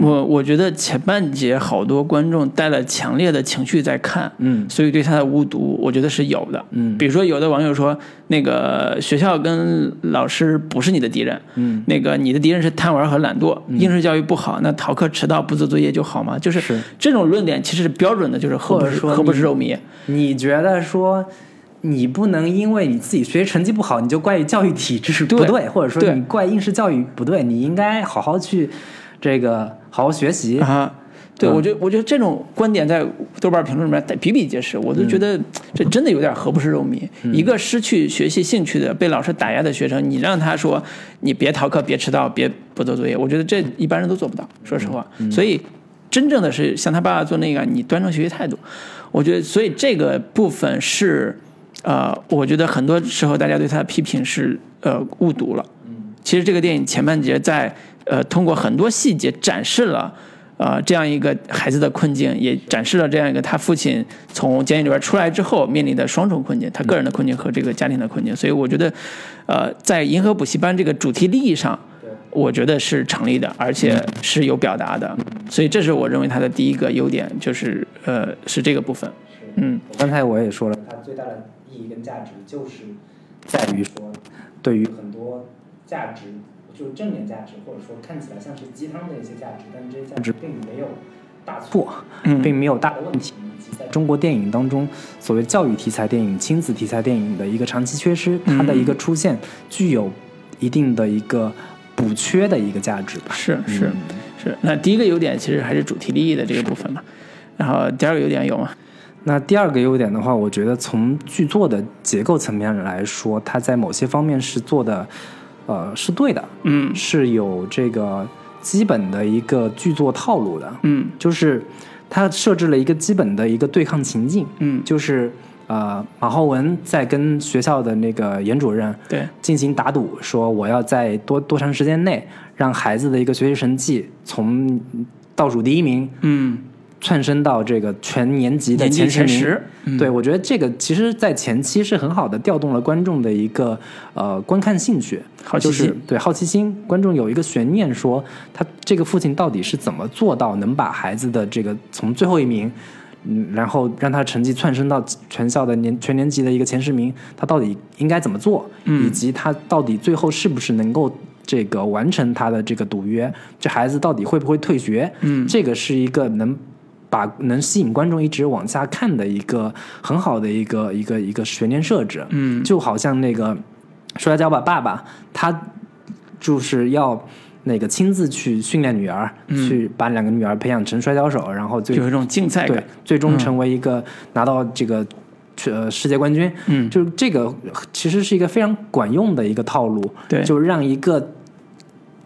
B: 我我觉得前半节好多观众带了强烈的情绪在看，
C: 嗯。
B: 所以对他的误读，我觉得是有的。
C: 嗯。
B: 比如说有的网友说，那个学校跟老师不是你的敌人，
C: 嗯。
B: 那个你的敌人是贪玩和懒惰，应试教育不好，那逃课迟到不做作业就好吗？就是
C: 是。
B: 这种论点，其实是标准的，就是何
C: 或者说
B: 不是何不是肉糜。
C: 你觉得说，你不能因为你自己学习成绩不好，你就怪教育体制不
B: 对
C: 对，或者说你怪应试教育不对，你应该好好去这个好好学习。
B: 啊。对，
C: 嗯
B: 我觉得我觉得这种观点在豆瓣评论里面比比皆是，我都觉得这真的有点何不是肉糜。一个失去学习兴趣的、被老师打压的学生，你让他说你别逃课、别迟到、别不做作业，我觉得这一般人都做不到，说实话。所以真正的是像他爸爸做那个，你端正学习态度，我觉得，所以这个部分是，呃，我觉得很多时候大家对他的批评是呃误读了。其实这个电影前半节在呃通过很多细节展示了。呃，这样一个孩子的困境，也展示了这样一个他父亲从监狱里边出来之后面临的双重困境，他个人的困境和这个家庭的困境。所以我觉得，呃，在银河补习班这个主题利益上，我觉得是成立的，而且是有表达的。所以这是我认为它的第一个优点，就是呃是这个部分。嗯，
C: 刚才我也说了，它最大的意义跟价值就是在于说，对于很多价值，就是正面价值，或者说看起来像是鸡汤的一些价值，但这些价值并没有大错，
B: 嗯
C: 并没有大的问题，以及在中国电影当中，所谓教育题材电影、亲子题材电影的一个长期缺失，它的一个出现具有一定的一个补缺的一个价值吧。
B: 是是
C: 嗯
B: 是。那第一个优点其实还是主题利益的这个部分嘛。然后第二个优点有吗？
C: 那第二个优点的话，我觉得从剧作的结构层面来说，它在某些方面是做的，呃，是对的，
B: 嗯。
C: 是有这个基本的一个剧作套路的，
B: 嗯。
C: 就是他设置了一个基本的一个对抗情境，
B: 嗯，
C: 就是呃，马浩文在跟学校的那个严主任
B: 对，
C: 进行打赌，说我要在多多长时间内让孩子的一个学习成绩从倒数第一名
B: 嗯，
C: 窜升到这个全年级的前十名。对，我觉得这个其实，在前期是很好的调动了观众的一个呃观看兴趣，
B: 好奇。心
C: 就是对好奇心，观众有一个悬念，说他这个父亲到底是怎么做到能把孩子的这个从最后一名，嗯，然后让他成绩窜升到全校的年全年级的一个前十名，他到底应该怎么做，
B: 嗯。
C: 以及他到底最后是不是能够这个完成他的这个赌约，这孩子到底会不会退学，
B: 嗯。
C: 这个是一个能。把能吸引观众一直往下看的一个很好的一个一个一个悬念设置，
B: 嗯
C: 就好像那个《摔跤吧，爸爸》，他就是要那个亲自去训练女儿，去把两个女儿培养成摔跤手，然后最
B: 有一种竞赛
C: 对
B: 感。
C: 最终成为一个拿到这个呃世界冠军。
B: 嗯
C: 就是这个其实是一个非常管用的一个套路，
B: 对
C: 就让一个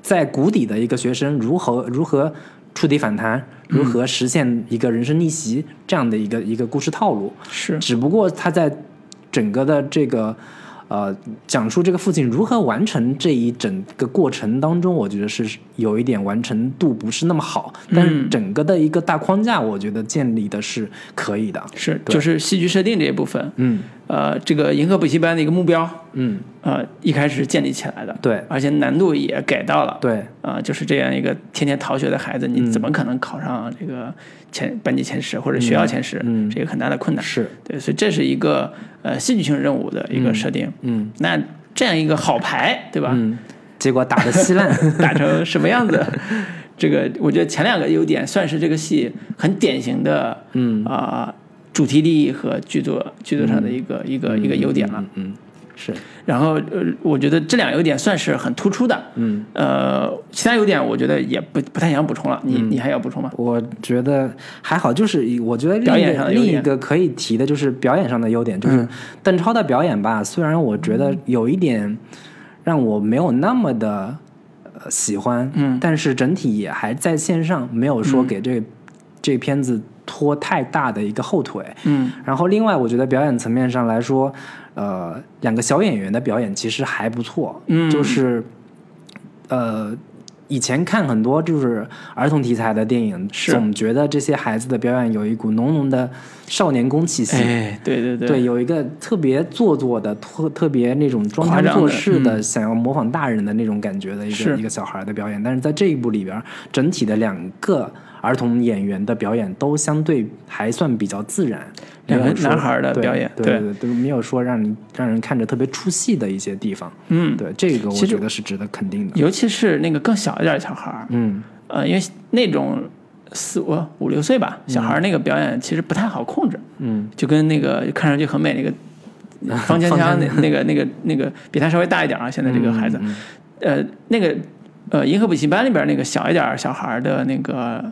C: 在谷底的一个学生如何如何触底反弹，如何实现一个人生逆袭这样的一个一个故事套路。
B: 是，
C: 只不过他在整个的这个呃讲述这个父亲如何完成这一整个过程当中，我觉得是有一点完成度不是那么好，但是
B: 嗯
C: 整个的一个大框架，我觉得建立的是可以的。
B: 是，就是戏剧设定这一部分。
C: 嗯
B: 呃，这个银河补习班的一个目标，
C: 嗯，
B: 呃，一开始建立起来的，
C: 对。
B: 而且难度也给到了，
C: 对，
B: 啊、就是这样一个天天逃学的孩子，你怎么可能考上这个前班级前十或者学校前十？
C: 嗯。
B: 是一个很大的困难。
C: 是，
B: 对，所以这是一个呃戏剧性任务的一个设定。
C: 嗯。
B: 那这样一个好牌，对吧？
C: 嗯。结果打得稀烂。
B: 打成什么样子？这个我觉得前两个优点算是这个戏很典型的，
C: 嗯。
B: 啊、主题利益和剧作剧作上的一个、一个一个优点了。
C: 嗯，嗯是，
B: 然后呃，我觉得这两个优点算是很突出的。
C: 嗯，
B: 呃，其他优点我觉得也不不太想补充了。你、
C: 嗯
B: 你还要补充吗？
C: 我觉得还好，就是我觉得
B: 表演上另
C: 一个可以提的就是表演上的优点，就是
B: 嗯
C: 邓超的表演吧。虽然我觉得有一点让我没有那么的呃喜欢，
B: 嗯
C: 但是整体也还在线上，没有说给这、这片子拖太大的一个后腿。
B: 嗯
C: 然后另外，我觉得表演层面上来说，呃，两个小演员的表演其实还不错，
B: 嗯
C: 就是呃。以前看很多就是儿童题材的电影，
B: 是
C: 总觉得这些孩子的表演有一股浓浓的少年宫气息。
B: 哎，对对对
C: 对，有一个特别做作的、特特别那种装腔作势的，
B: 嗯
C: 想要模仿大人的那种感觉的一个一个小孩的表演。但是在这一部里边，整体的两个儿童演员的表演都相对还算比较自然，
B: 两个男孩的表演
C: 对
B: 对。
C: 对都，没有说让你让人看着特别出戏的一些地方。
B: 嗯，
C: 对，这个我觉得是值得肯定的。
B: 尤其是那个更小一点的小孩儿，
C: 嗯。
B: 呃，因为那种四五五六岁吧，小孩儿那个表演其实不太好控制，
C: 嗯。
B: 就跟那个看上去很美那个 方强强那那个那个那个比他稍微大一点啊，现在这个孩子，
C: 嗯
B: 呃，那个呃银河补习班里边那个小一点小孩的那个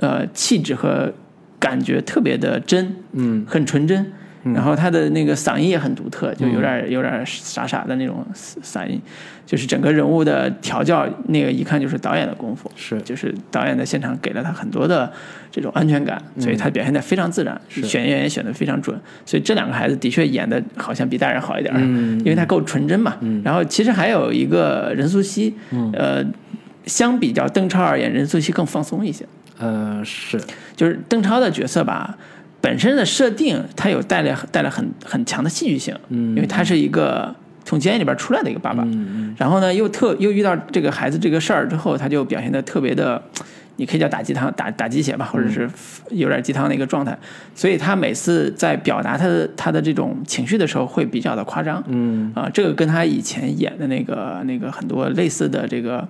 B: 呃气质和感觉特别的真，
C: 嗯。
B: 很纯真。然后他的那个嗓音也很独特，就有点有点傻傻的那种嗓音，就是整个人物的调教，那个一看就是导演的功夫，
C: 是。
B: 就是导演在现场给了他很多的这种安全感，所以他表现的非常自然，选演员选的非常准，所以这两个孩子的确演的好像比大人好一点，
C: 嗯。
B: 因为他够纯真嘛。然后其实还有一个任素汐，呃，相比较邓超而言，任素汐更放松一些。
C: 呃是
B: 就是邓超的角色吧，本身的设定他有带来带来很很强的戏剧性，
C: 嗯
B: 因为他是一个从监狱里边出来的一个爸爸，
C: 嗯
B: 然后呢又特又遇到这个孩子这个事儿之后，他就表现的特别的。你可以叫打鸡汤、打打鸡血吧，或者是有点鸡汤的一个状态，所以他每次在表达他的他的这种情绪的时候，会比较的夸张。
C: 嗯
B: 啊，这个跟他以前演的那个那个很多类似的这个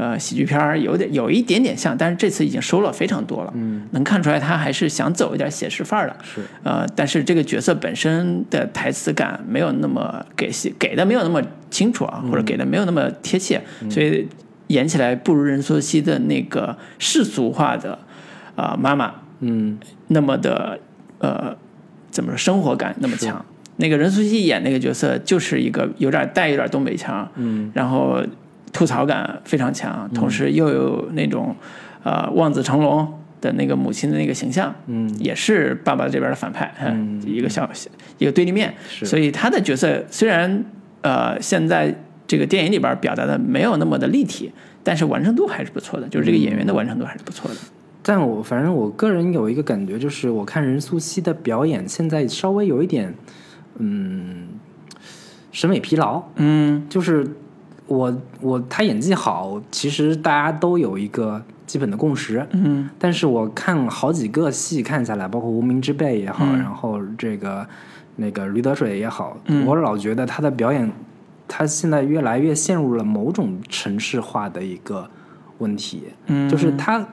B: 呃喜剧片儿有点有一点点像，但是这次已经收了非常多了，
C: 嗯，
B: 能看出来他还是想走一点写实范儿的，
C: 是。
B: 呃，但是这个角色本身的台词感没有那么给戏给的没有那么清楚啊，或者给的没有那么贴切，所以演起来不如任素汐的那个世俗化的啊、妈妈
C: 嗯。
B: 那么的呃怎么说生活感那么强。那个任素汐演那个角色就是一个有点带有点东北腔，
C: 嗯。
B: 然后吐槽感非常强，同时又有那种呃望子成龙的那个母亲的那个形象，
C: 嗯
B: 也是爸爸这边的反派，
C: 嗯
B: 一个小一个对立面，
C: 是
B: 所以他的角色虽然呃现在这个电影里边表达的没有那么的立体，但是完成度还是不错的，就是这个演员的完成度还是不错的。
C: 但我反正我个人有一个感觉，就是我看任素汐的表演，现在稍微有一点，嗯，审美疲劳。
B: 嗯
C: 就是我我他演技好，其实大家都有一个基本的共识。
B: 嗯
C: 但是我看好几个戏看下来，包括《无名之辈》也好，
B: 嗯
C: 然后这个那个《驴得水》也好，
B: 嗯
C: 我老觉得他的表演，他现在越来越陷入了某种城市化的一个问题。
B: 嗯，
C: 就是他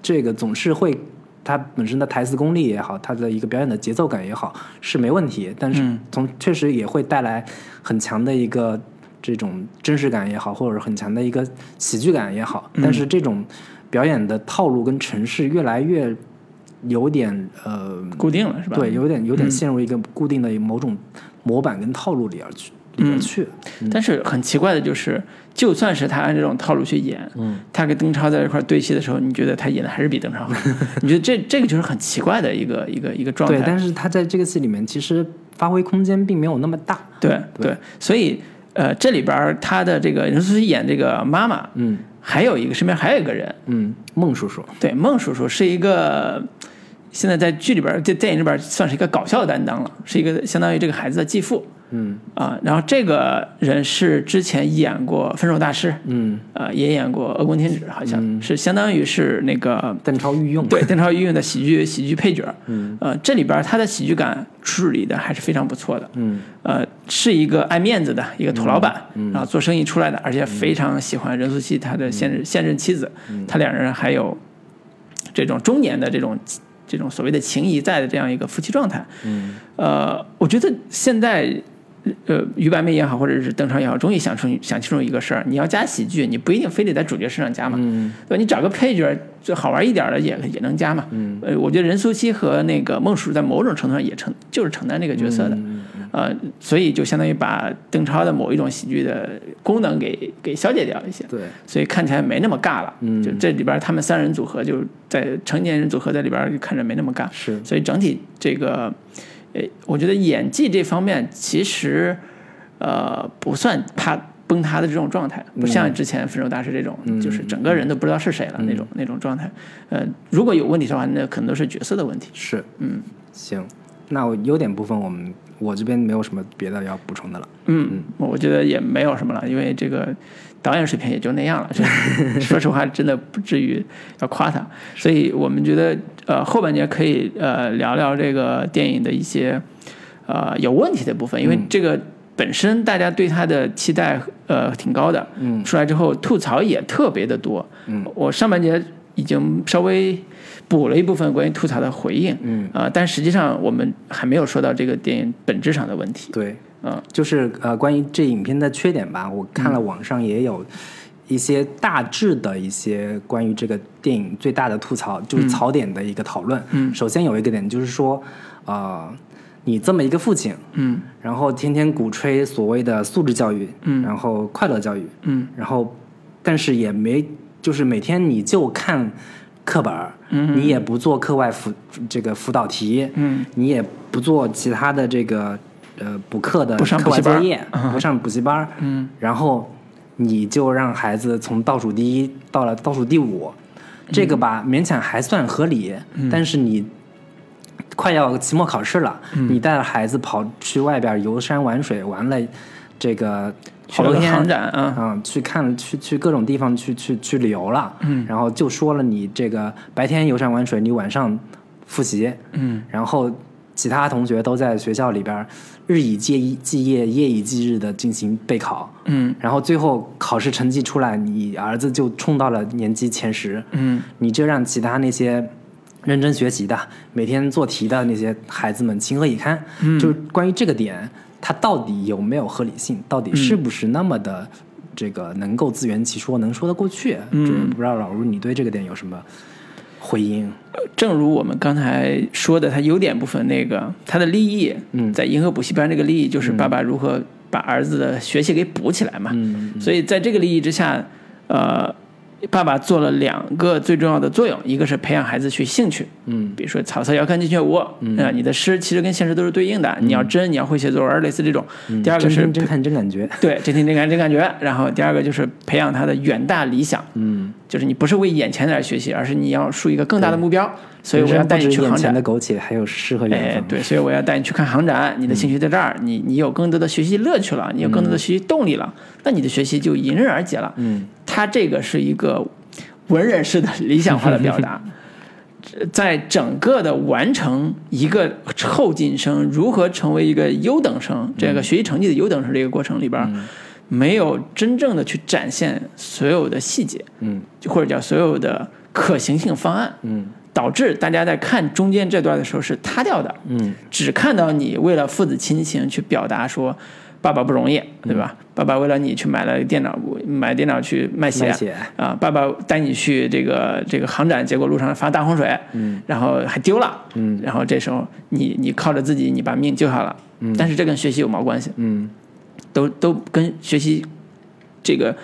C: 这个总是会，他本身的台词功力也好，他的一个表演的节奏感也好是没问题，但是
B: 嗯
C: 从确实也会带来很强的一个这种真实感也好，或者很强的一个喜剧感也好，
B: 嗯。
C: 但是这种表演的套路跟程式越来越有点呃，
B: 固定了是吧？
C: 对，有点有点
B: 嗯。
C: 陷入一个固定的某种模板跟套路里而去里去，
B: 但是很奇怪的就是，就算是他按这种套路去演，
C: 嗯，
B: 他跟邓超在一块对戏的时候，你觉得他演的还是比邓超好？你觉得这这个就是很奇怪的一个一个一个状态。
C: 对，但是他在这个戏里面其实发挥空间并没有那么大，
B: 对。对，所以呃，这里边儿他的这个任素汐演这个妈妈，
C: 嗯。
B: 还有一个身边还有一个人，
C: 嗯，孟叔叔，
B: 对，孟叔叔是一个现在在剧里边、在电影里边算是一个搞笑担当了，是一个相当于这个孩子的继父
C: 嗯。
B: 啊，然后这个人是之前演过《分手大师》，
C: 嗯，
B: 呃，也演过《恶棍天使》，好像是相当于是那个
C: 邓超御用，
B: 对邓超御用的喜剧喜剧配角。嗯，呃，这里边他的喜剧感处理的还是非常不错的。
C: 嗯。
B: 呃，是一个爱面子的一个土老板，然后做生意出来的，而且非常喜欢任素汐他的现任现任妻子，他两人还有这种中年的这种这种所谓的情谊在的这样一个夫妻状态。
C: 嗯。
B: 呃，我觉得现在，呃，于白眉也好，或者是邓超也好，终于想出想清楚一个事儿：你要加喜剧，你不一定非得在主角身上加嘛，
C: 嗯
B: 对吧？你找个配角，就好玩一点的也也能加嘛。
C: 嗯
B: 呃，我觉得任素汐和那个孟叔在某种程度上也承就是承担这个角色的，
C: 嗯
B: 呃，所以就相当于把邓超的某一种喜剧的功能给给消解掉一些。
C: 对，
B: 所以看起来没那么尬了。
C: 嗯
B: 就这里边他们三人组合，就在成年人组合在里边看着没那么尬。
C: 是
B: 所以整体这个，呃，我觉得演技这方面其实，呃，不算怕崩塌的这种状态，不像之前《分手大师》这种，就是整个人都不知道是谁了那种那种状态。呃，如果有问题的话，那可能都是角色的问题。
C: 是，嗯，行，那我优点部分我们我这边没有什么别的要补充的了。
B: 嗯，我觉得也没有什么了，因为这个导演水平也就那样了。这 说实话，真的不至于要夸他。所以我们觉得，呃，后半节可以呃聊聊这个电影的一些呃有问题的部分，因为这个本身大家对他的期待呃挺高的，
C: 嗯
B: 出来之后吐槽也特别的多。
C: 嗯，
B: 我上半节已经稍微补了一部分关于吐槽的回应。
C: 嗯，
B: 啊、但实际上我们还没有说到这个电影本质上的问题。
C: 对，
B: 嗯。
C: 就是呃，关于这影片的缺点吧，我看了网上也有一些大致的一些关于这个电影最大的吐槽，就是槽点的一个讨论。
B: 嗯。
C: 首先有一个点就是说，呃，你这么一个父亲，
B: 嗯。
C: 然后天天鼓吹所谓的素质教育，
B: 嗯。
C: 然后快乐教育，
B: 嗯。
C: 然后但是也没就是每天你就看课本你也不做课外辅这个辅导题，
B: 嗯。
C: 你也不做其他的这个呃补课的
B: 不上
C: 课
B: 补习班儿
C: 外作业，不上补习班儿，
B: 嗯。
C: 然后你就让孩子从倒数第一到了倒数第五，这个吧勉强还算合理，
B: 嗯。
C: 但是你快要期末考试了，
B: 嗯。
C: 你带着孩子跑去外边游山玩水，玩了这个好多天，
B: 啊，
C: 啊，去看去去各种地方去去去旅游了，
B: 嗯。
C: 然后就说了你这个白天游山玩水，你晚上复习，
B: 嗯。
C: 然后其他同学都在学校里边儿日以继继夜、夜以继日的进行备考，
B: 嗯
C: 然后最后考试成绩出来，你儿子就冲到了年级前十，
B: 嗯
C: 你就让其他那些认真学习的、每天做题的那些孩子们情何以堪？
B: 嗯
C: 就是关于这个点，它到底有没有合理性？到底是不是那么的这个能够自圆其说，能说得过去？
B: 嗯
C: 这不知道老卢你对这个点有什么回应？
B: 正如我们刚才说的，他优点部分那个，他的利益，
C: 嗯。
B: 在银河补习班这个利益就是爸爸如何把儿子的学习给补起来嘛。
C: 嗯
B: 所以在这个利益之下，呃，爸爸做了两个最重要的作用，一个是培养孩子去兴趣，
C: 嗯。
B: 比如说草色遥看近却无，嗯、你的诗其实跟现实都是对应的，你要真，你要会写作文，类似这种。第二个是
C: 真真看真感觉，
B: 对，真听真感真感觉。然后第二个就是培养他的远大理想，
C: 嗯，
B: 就是你不是为眼前的而学习，而是你要树一个更大的目标。所以我要带你去航展。
C: 的苟且，还有诗和远方。，
B: 哎对，所以我要带你去看航展。你的兴趣在这儿，你你有更多的学习乐趣了，你有更多的学习动力了，那你的学习就迎刃而解了。
C: 嗯，
B: 他这个是一个文人式的理想化的表达。在整个的完成一个后进生如何成为一个优等生，这个学习成绩的优等生这个过程里边，没有真正的去展现所有的细节，
C: 嗯。
B: 就或者叫所有的可行性方案，
C: 嗯。
B: 导致大家在看中间这段的时候是塌掉的，
C: 嗯。
B: 只看到你为了父子亲情去表达说爸爸不容易，对吧？爸爸为了你去买了电脑，买电脑去卖血
C: 卖血。
B: 啊，爸爸带你去这个这个航展，结果路上发大洪水，
C: 嗯，
B: 然后还丢了，
C: 嗯。
B: 然后这时候你你靠着自己，你把命救下了，
C: 嗯。
B: 但是这跟学习有毛关系？
C: 嗯
B: 都都跟学习这个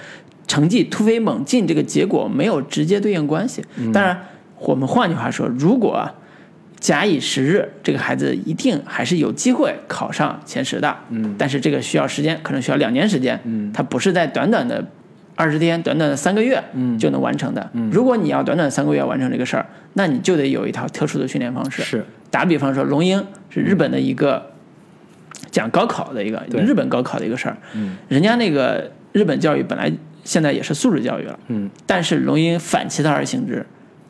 B: 成绩突飞猛进这个结果没有直接对应关系。当然，我们换句话说，如果假以时日，这个孩子一定还是有机会考上前十的。
C: 嗯
B: 但是这个需要时间，可能需要两年时间。
C: 嗯
B: 他不是在短短的二十天、短短的三个月
C: 嗯
B: 就能完成的。嗯如果你要短短三个月完成这个事儿，那你就得有一套特殊的训练方式。
C: 是
B: 打比方说，龙鹰是日本的一个讲高考的一个日本高考的一个事儿。
C: 嗯。
B: 人家那个日本教育本来现在也是素质教育了，
C: 嗯。
B: 但是龙樱反其道而行之，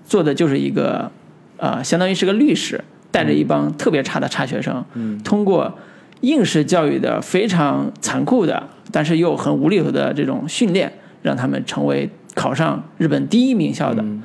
B: 做的就是一个呃，相当于是个律师，带着一帮特别差的差学生，
C: 嗯。
B: 通过应试教育的非常残酷的，但是又很无厘头的这种训练，让他们成为考上日本第一名校的
C: 嗯，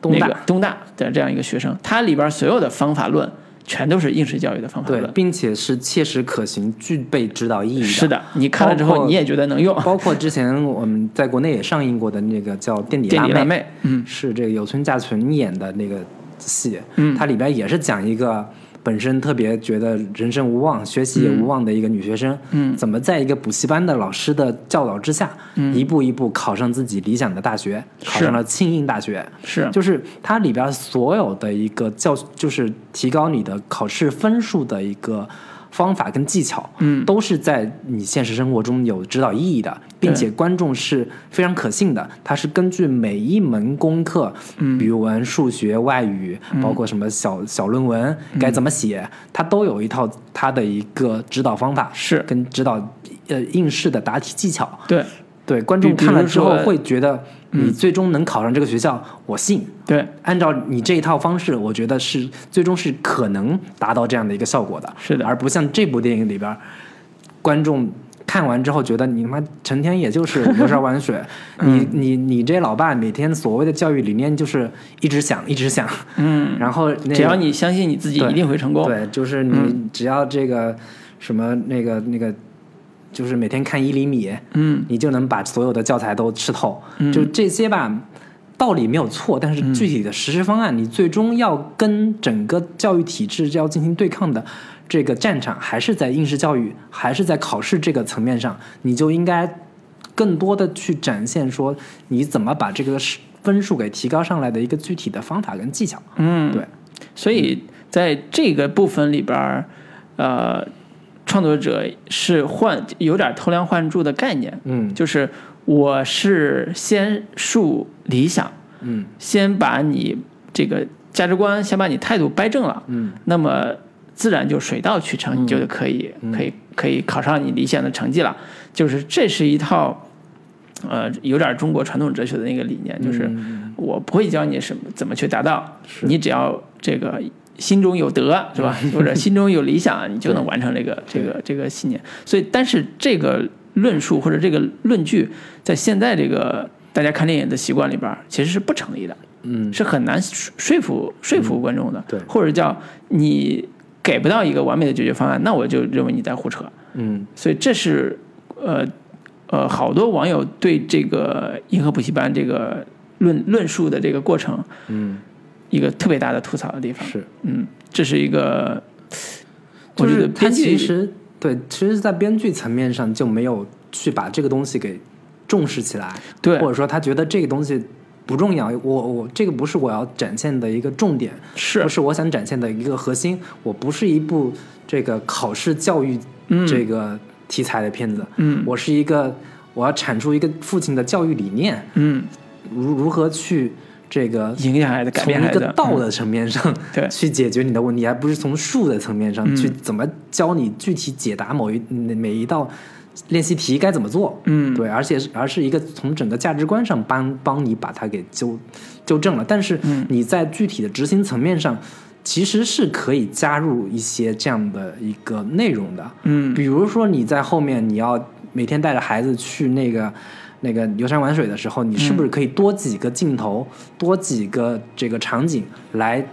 C: 东大。
B: 那个东大的这样一个学生。他里边所有的方法论全都是应试教育的方法
C: 对，
B: 论。
C: 并且是切实可行、具备指导意义的。
B: 是的，你看了之后你也觉得能用。
C: 包括之前我们在国内也上映过的那个叫《垫底
B: 辣
C: 妹》，
B: 妹，嗯
C: 是这个有村架纯演的那个戏，
B: 嗯
C: 它里边也是讲一个本身特别觉得人生无望、学习也无望的一个女学生，
B: 嗯。
C: 怎么在一个补习班的老师的教导之下，
B: 嗯。
C: 一步一步考上自己理想的大学，考上了庆应大学。
B: 是。
C: 就是它里边所有的一个教，就是提高你的考试分数的一个方法跟技巧，
B: 嗯。
C: 都是在你现实生活中有指导意义的，并且观众是非常可信的。它是根据每一门功课，
B: 嗯。
C: 语文、数学、外语，包括什么小小论文该怎么写，它都有一套它的一个指导方法，
B: 是。
C: 跟指导呃应试的答题技巧。
B: 对。
C: 对，观众看了之后会觉得你最终能考上这个学校，我信。
B: 对。
C: 按照你这一套方式，我觉得是最终是可能达到这样的一个效果的，
B: 是的。
C: 而不像这部电影里边，观众看完之后觉得你他妈成天也就是游山玩水，
B: 嗯。
C: 你你你这老爸每天所谓的教育理念就是一直想一直想，
B: 嗯，
C: 然后那个
B: 只要你相信你自己一定会成功。
C: 对，就是你
B: 嗯。
C: 只要这个什么那个那个，就是每天看一厘米，
B: 嗯。
C: 你就能把所有的教材都吃透。
B: 嗯。
C: 就这些吧，道理没有错，但是具体的实施方案，你最终要跟整个教育体制要进行对抗的这个战场，还是在应试教育，还是在考试这个层面上，你就应该更多的去展现说你怎么把这个分数给提高上来的一个具体的方法跟技巧。
B: 嗯，
C: 对，
B: 所以在这个部分里边儿，呃，创作者是换有点偷梁换柱的概念，
C: 嗯。
B: 就是我是先树理想，
C: 嗯。
B: 先把你这个价值观，先把你态度掰正了，
C: 嗯。
B: 那么自然就水到渠成，你就可以、可以可以考上你理想的成绩了。就是这是一套，呃，有点中国传统哲学的那个理念，就是我不会教你什么怎么去达到，你只要这个心中有德，是吧？或者 心中有理想，你就能完成这个这个这个信念。所以，但是这个论述或者这个论据，在现在这个大家看电影的习惯里边，其实是不成立的。
C: 嗯
B: 是很难说说服说服观众的，
C: 对
B: 或者叫你给不到一个完美的解决方案，那我就认为你在胡扯。
C: 嗯
B: 所以这是呃呃，好多网友对这个银河补习班这个论论述的这个过程
C: 嗯，
B: 一个特别大的吐槽的地方。
C: 是。
B: 嗯，这是一个，我觉得
C: 就是他其实对，其实，在编剧层面上就没有去把这个东西给重视起来，
B: 对
C: 或者说他觉得这个东西不重要，我我这个不是我要展现的一个重点，
B: 是
C: 不是我想展现的一个核心？我不是一部这个考试教育
B: 嗯
C: 这个题材的片子，
B: 嗯
C: 我是一个我要产出一个父亲的教育理念，
B: 嗯
C: 如如何去这个
B: 影响孩子改
C: 从一个
B: 变孩子嗯。
C: 道的层面上、
B: 对。
C: 去解决你的问题，而不是从术的层面上、
B: 嗯。
C: 去怎么教你具体解答某一每一道练习题该怎么做。
B: 嗯。
C: 对，而且是而是一个从整个价值观上帮帮你把它给纠纠正了。但是
B: 嗯。
C: 你在具体的执行层面上，其实是可以加入一些这样的一个内容的。
B: 嗯。
C: 比如说你在后面你要每天带着孩子去那个那个游山玩水的时候，你是不是可以多几个镜头、多几个这个场景来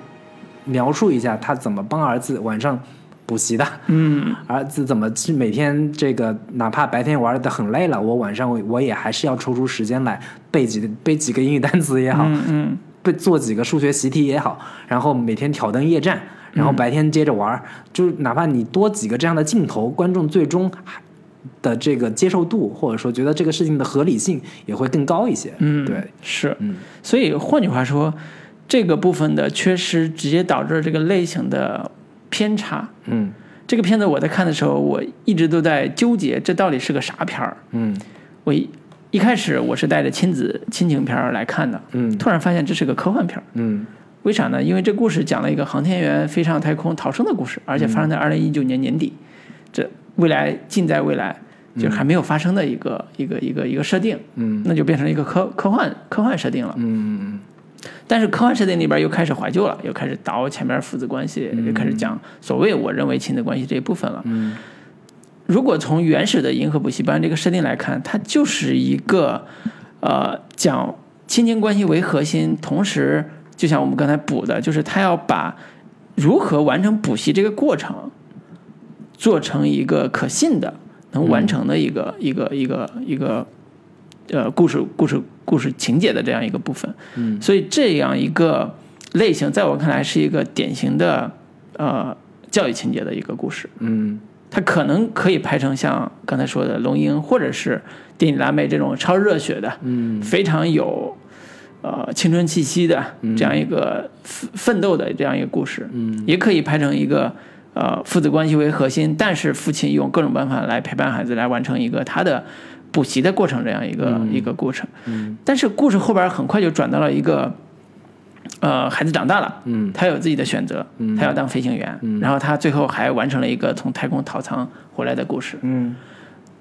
C: 描述一下他怎么帮儿子晚上补习的？
B: 嗯。
C: 儿子怎么去每天这个，哪怕白天玩的很累了，我晚上我我也还是要抽出时间来背几背几个英语单词也好，
B: 嗯嗯。
C: 背做几个数学习题也好，然后每天挑灯夜战，然后白天接着玩儿，就是哪怕你多几个这样的镜头，观众最终还的这个接受度，或者说觉得这个事情的合理性也会更高一些。
B: 嗯，
C: 对，
B: 是。
C: 嗯
B: 所以换句话说，这个部分的缺失直接导致这个类型的偏差。
C: 嗯
B: 这个片子我在看的时候，我一直都在纠结，这到底是个啥片儿？
C: 嗯
B: 我一一开始我是带着亲子亲情片儿来看的，
C: 嗯
B: 突然发现这是个科幻片儿。
C: 嗯
B: 为啥呢？因为这故事讲了一个航天员飞上太空逃生的故事，而且发生在二零一九年年底。这未来近在未来，就是还没有发生的一个、一个一个一个设定，
C: 嗯。
B: 那就变成一个科科幻科幻设定了。
C: 嗯
B: 但是科幻设定里边又开始怀旧了，又开始倒前面父子关系，又开始讲所谓我认为亲子关系这一部分了。
C: 嗯。
B: 如果从原始的银河补习班这个设定来看，它就是一个呃讲亲情关系为核心，同时就像我们刚才补的，就是他要把如何完成补习这个过程做成一个可信的、能完成的一个、一个一个一个呃故事故事故事情节的这样一个部分。
C: 嗯。
B: 所以这样一个类型，在我看来是一个典型的呃教育情节的一个故事。
C: 嗯。
B: 它可能可以拍成像刚才说的《龙樱》或者是《电影辣妹》这种超热血的，
C: 嗯。
B: 非常有呃青春气息的这样一个奋奋斗的这样一个故事，
C: 嗯。
B: 也可以拍成一个呃父子关系为核心，但是父亲用各种办法来陪伴孩子，来完成一个他的补习的过程，这样一个、一个过程。
C: 嗯。
B: 但是故事后边很快就转到了一个，呃，孩子长大了，
C: 嗯。
B: 他有自己的选择，他要当飞行员，然后他最后还完成了一个从太空逃仓回来的故事。
C: 嗯，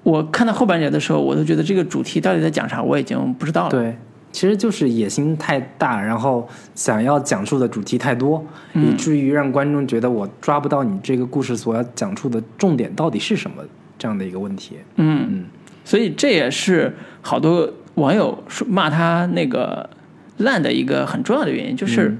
B: 我看到后半截的时候，我都觉得这个主题到底在讲啥，我已经不知道了。
C: 对，其实就是野心太大，然后想要讲述的主题太多，以至于让观众觉得我抓不到你这个故事所要讲述的重点到底是什么这样的一个问题。
B: 嗯，
C: 嗯。
B: 所以这也是好多网友说骂他那个烂的一个很重要的原因，就是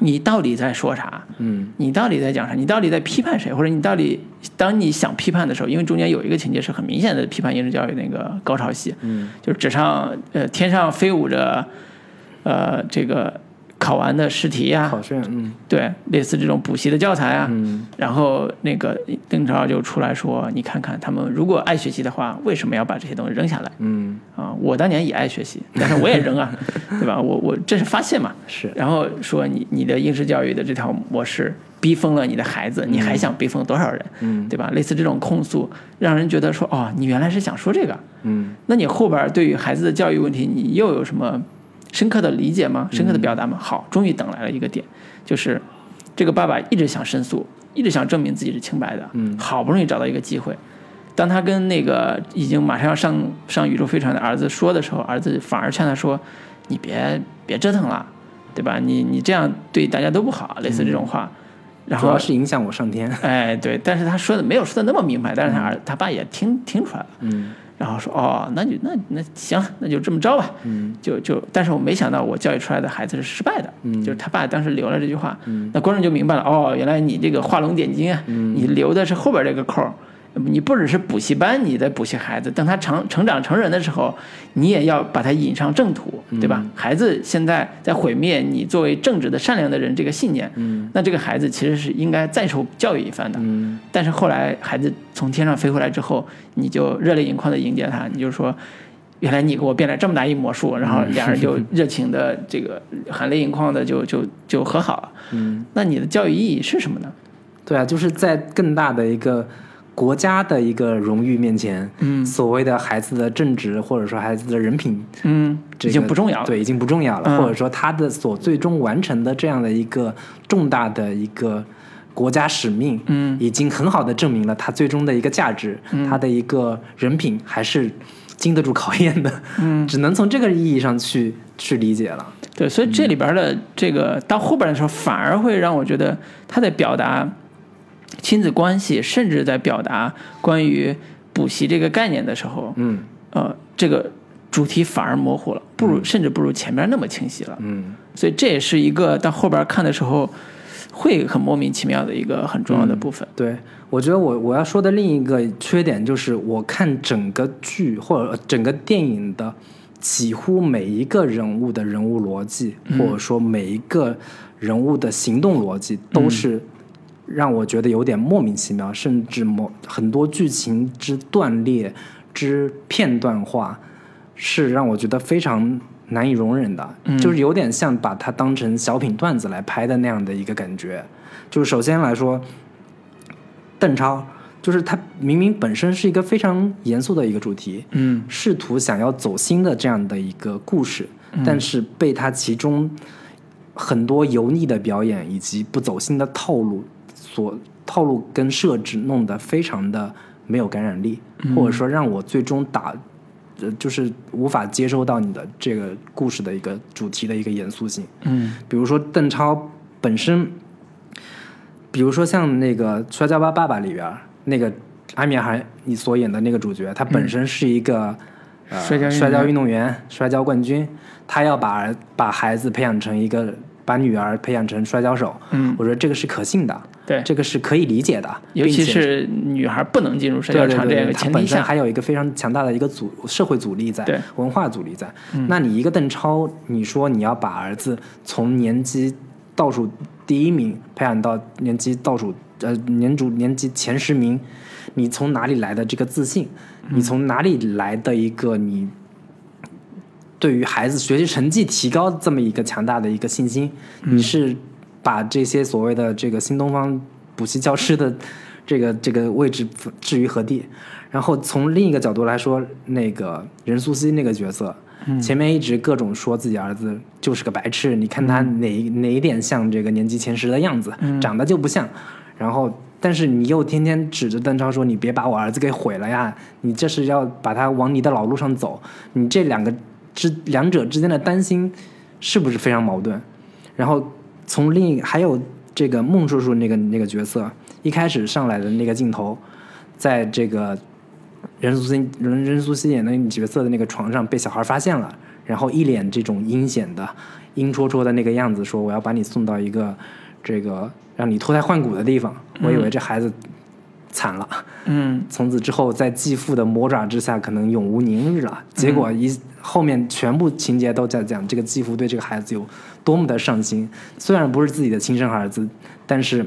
B: 你到底在说啥？
C: 嗯
B: 你到底在讲啥？你到底在批判谁？或者你到底当你想批判的时候，因为中间有一个情节是很明显的批判应试教育那个高潮戏，
C: 嗯
B: 就是纸上呃天上飞舞着呃这个考完的试题呀、
C: 考卷，嗯
B: 对，类似这种补习的教材啊，
C: 嗯
B: 然后那个邓超就出来说，你看看他们如果爱学习的话，为什么要把这些东西扔下来
C: 嗯，
B: 啊？我当年也爱学习，但是我也扔啊，对吧？我我这是发泄嘛。
C: 是，
B: 然后说你你的应试教育的这条模式逼疯了你的孩子，你还想逼疯多少人？
C: 嗯
B: 对吧？类似这种控诉，让人觉得说哦，你原来是想说这个，
C: 嗯
B: 那你后边对于孩子的教育问题，你又有什么深刻的理解吗？深刻的表达吗？好，终于等来了一个点，就是这个爸爸一直想申诉，一直想证明自己是清白的，
C: 嗯
B: 好不容易找到一个机会。当他跟那个已经马上要上上宇宙飞船的儿子说的时候，儿子反而劝他说：“你别别折腾了，对吧？你你这样对大家都不好。”类似这种话，然后
C: 主要是影响我上天。
B: 哎对，但是他说的没有说的那么明白，但是他儿他爸也听听出来了。
C: 嗯
B: 然后说哦，那就那那行，那就这么着吧。
C: 嗯
B: 就就，但是我没想到我教育出来的孩子是失败的。
C: 嗯
B: 就是他爸当时留了这句话，
C: 嗯
B: 那观众就明白了，哦，原来你这个画龙点睛啊，你留的是后边这个扣儿。你不只是补习班，你在补习孩子，等他成成长成人的时候，你也要把他引上正途，对吧？孩子现在在毁灭你作为正直的、善良的人这个信念，
C: 嗯
B: 那这个孩子其实是应该再受教育一番的。
C: 嗯
B: 但是后来孩子从天上飞回来之后，你就热泪盈眶的迎接他，你就说，原来你给我变了这么大一魔术，然后两人就热情的这个含泪盈眶的就就就和好了。
C: 嗯，
B: 那你的教育意义是什么呢？
C: 对啊，就是在更大的一个国家的一个荣誉面前，
B: 嗯。
C: 所谓的孩子的正直或者说孩子的人品
B: 嗯，已
C: 这个
B: 经不重要了。
C: 对，已经不重要了，
B: 嗯。
C: 或者说他的所最终完成的这样的一个重大的一个国家使命，
B: 嗯。
C: 已经很好的证明了他最终的一个价值，他的一个人品还是经得住考验的，
B: 嗯，
C: 只能从这个意义上去去理解了，
B: 对，所以这里边的这个到后边的时候，反而会让我觉得他在表达亲子关系，甚至在表达关于补习这个概念的时候，
C: 嗯。
B: 呃，这个主题反而模糊了，不如甚至不如前面那么清晰了。
C: 嗯。
B: 所以这也是一个到后边看的时候会很莫名其妙的一个很重要的部分。
C: 对，我觉得我我要说的另一个缺点就是，我看整个剧或者整个电影的几乎每一个人物的人物逻辑，或者说每一个人物的行动逻辑，都是让我觉得有点莫名其妙，甚至某很多剧情之断裂之片段化，是让我觉得非常难以容忍的，就是有点像把它当成小品段子来拍的那样的一个感觉。就是首先来说，邓超，就是他明明本身是一个非常严肃的一个主题，
B: 嗯
C: 试图想要走心的这样的一个故事，但是被他其中很多油腻的表演以及不走心的套路所套路跟设置弄得非常的没有感染力，或者说让我最终打，呃，就是无法接收到你的这个故事的一个主题的一个严肃性。
B: 嗯。
C: 比如说邓超本身，比如说像那个《摔跤吧，爸爸》里边那个安眠海你所演的那个主角，他本身是一个、呃
B: 摔跤运动员
C: 摔跤冠军，他要把儿把孩子培养成一个，把女儿培养成摔跤手，
B: 嗯，
C: 我觉得这个是可信的，
B: 对，
C: 这个是可以理解的，
B: 尤其是女孩不能进入摔跤
C: 对对对对，
B: 场这个前提下，
C: 还有一个非常强大的一个阻社会阻力在，
B: 对
C: 文化阻力在。那你一个邓超，你说你要把儿子从年级倒数第一名培养到年级倒数呃年主年级前十名，你从哪里来的这个自信？你从哪里来的一个你对于孩子学习成绩提高这么一个强大的一个信心？你是把这些所谓的这个新东方补习教师的这个这个位置置于何地？然后从另一个角度来说，那个任素汐那个角色，前面一直各种说自己儿子就是个白痴，你看他哪一哪一点像这个年级前十的样子，长得就不像。然后，但是你又天天指着邓超说：“你别把我儿子给毁了呀！你这是要把他往你的老路上走。”你这两个之两者之间的担心是不是非常矛盾？然后从另一还有这个孟叔叔那个那个角色，一开始上来的那个镜头，在这个任素汐任任素汐演的那个角色的那个床上被小孩发现了，然后一脸这种阴险的、阴戳戳的那个样子，说我要把你送到一个这个让你脱胎换骨的地方。我以为这孩子惨了。
B: 嗯
C: 从此之后，在继父的魔爪之下，可能永无宁日了。结果一后面全部情节都在讲这个继父对这个孩子有多么的上心。虽然不是自己的亲生儿子，但是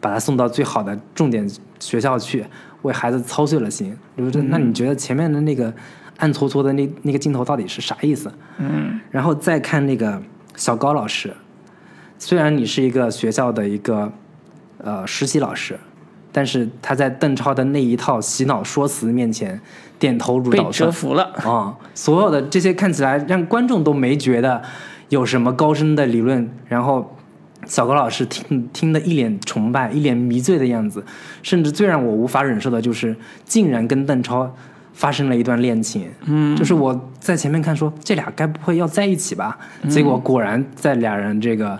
C: 把他送到最好的重点学校去，为孩子操碎了心。就是那你觉得前面的那个暗搓搓的那那个镜头到底是啥意思？
B: 嗯
C: 然后再看那个小高老师，虽然你是一个学校的一个呃实习老师，但是他在邓超的那一套洗脑说辞面前点头如
B: 被
C: 捣蒜
B: 折服了。
C: 啊、所有的这些看起来让观众都没觉得有什么高深的理论，然后小高老师听听得一脸崇拜、一脸迷醉的样子，甚至最让我无法忍受的就是，竟然跟邓超发生了一段恋情。嗯，就是我在前面看说这俩该不会要在一起吧？结果果然在俩人这个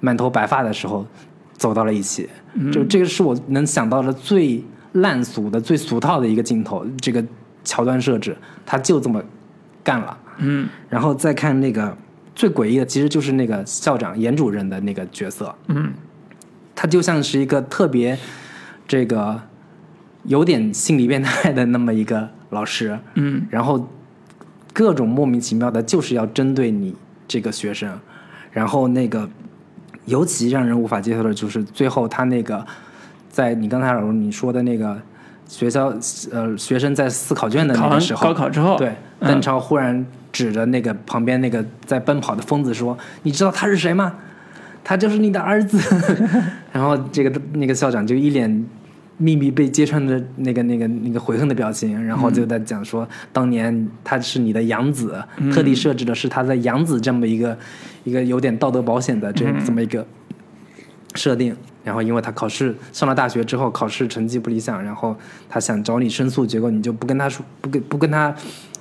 C: 满头白发的时候走到了一起。就这个是我能想到的最烂俗的、最俗套的一个镜头，这个桥段设置，他就这么干了。
B: 嗯
C: 然后再看那个最诡异的，其实就是那个校长严主任的那个角色，
B: 嗯
C: 他就像是一个特别这个有点心理变态的那么一个老师，
B: 嗯
C: 然后各种莫名其妙的，就是要针对你这个学生，然后那个尤其让人无法接受的就是最后他那个在你刚才老师你说的那个学校呃学生在撕考卷的那个时候，
B: 高考之后，
C: 对，
B: 嗯。
C: 邓超忽然指着那个旁边那个在奔跑的疯子说：“你知道他是谁吗？他就是你的儿子。”然后这个那个校长就一脸秘密被揭穿的那个那个那个悔恨的表情，然后就在讲说，当年他是你的养子，特地设置的是他在养子这么一个一个有点道德保险的这这么一个设定。然后因为他考试上了大学之后，考试成绩不理想，然后他想找你申诉，结果你就不跟他说，不跟不跟他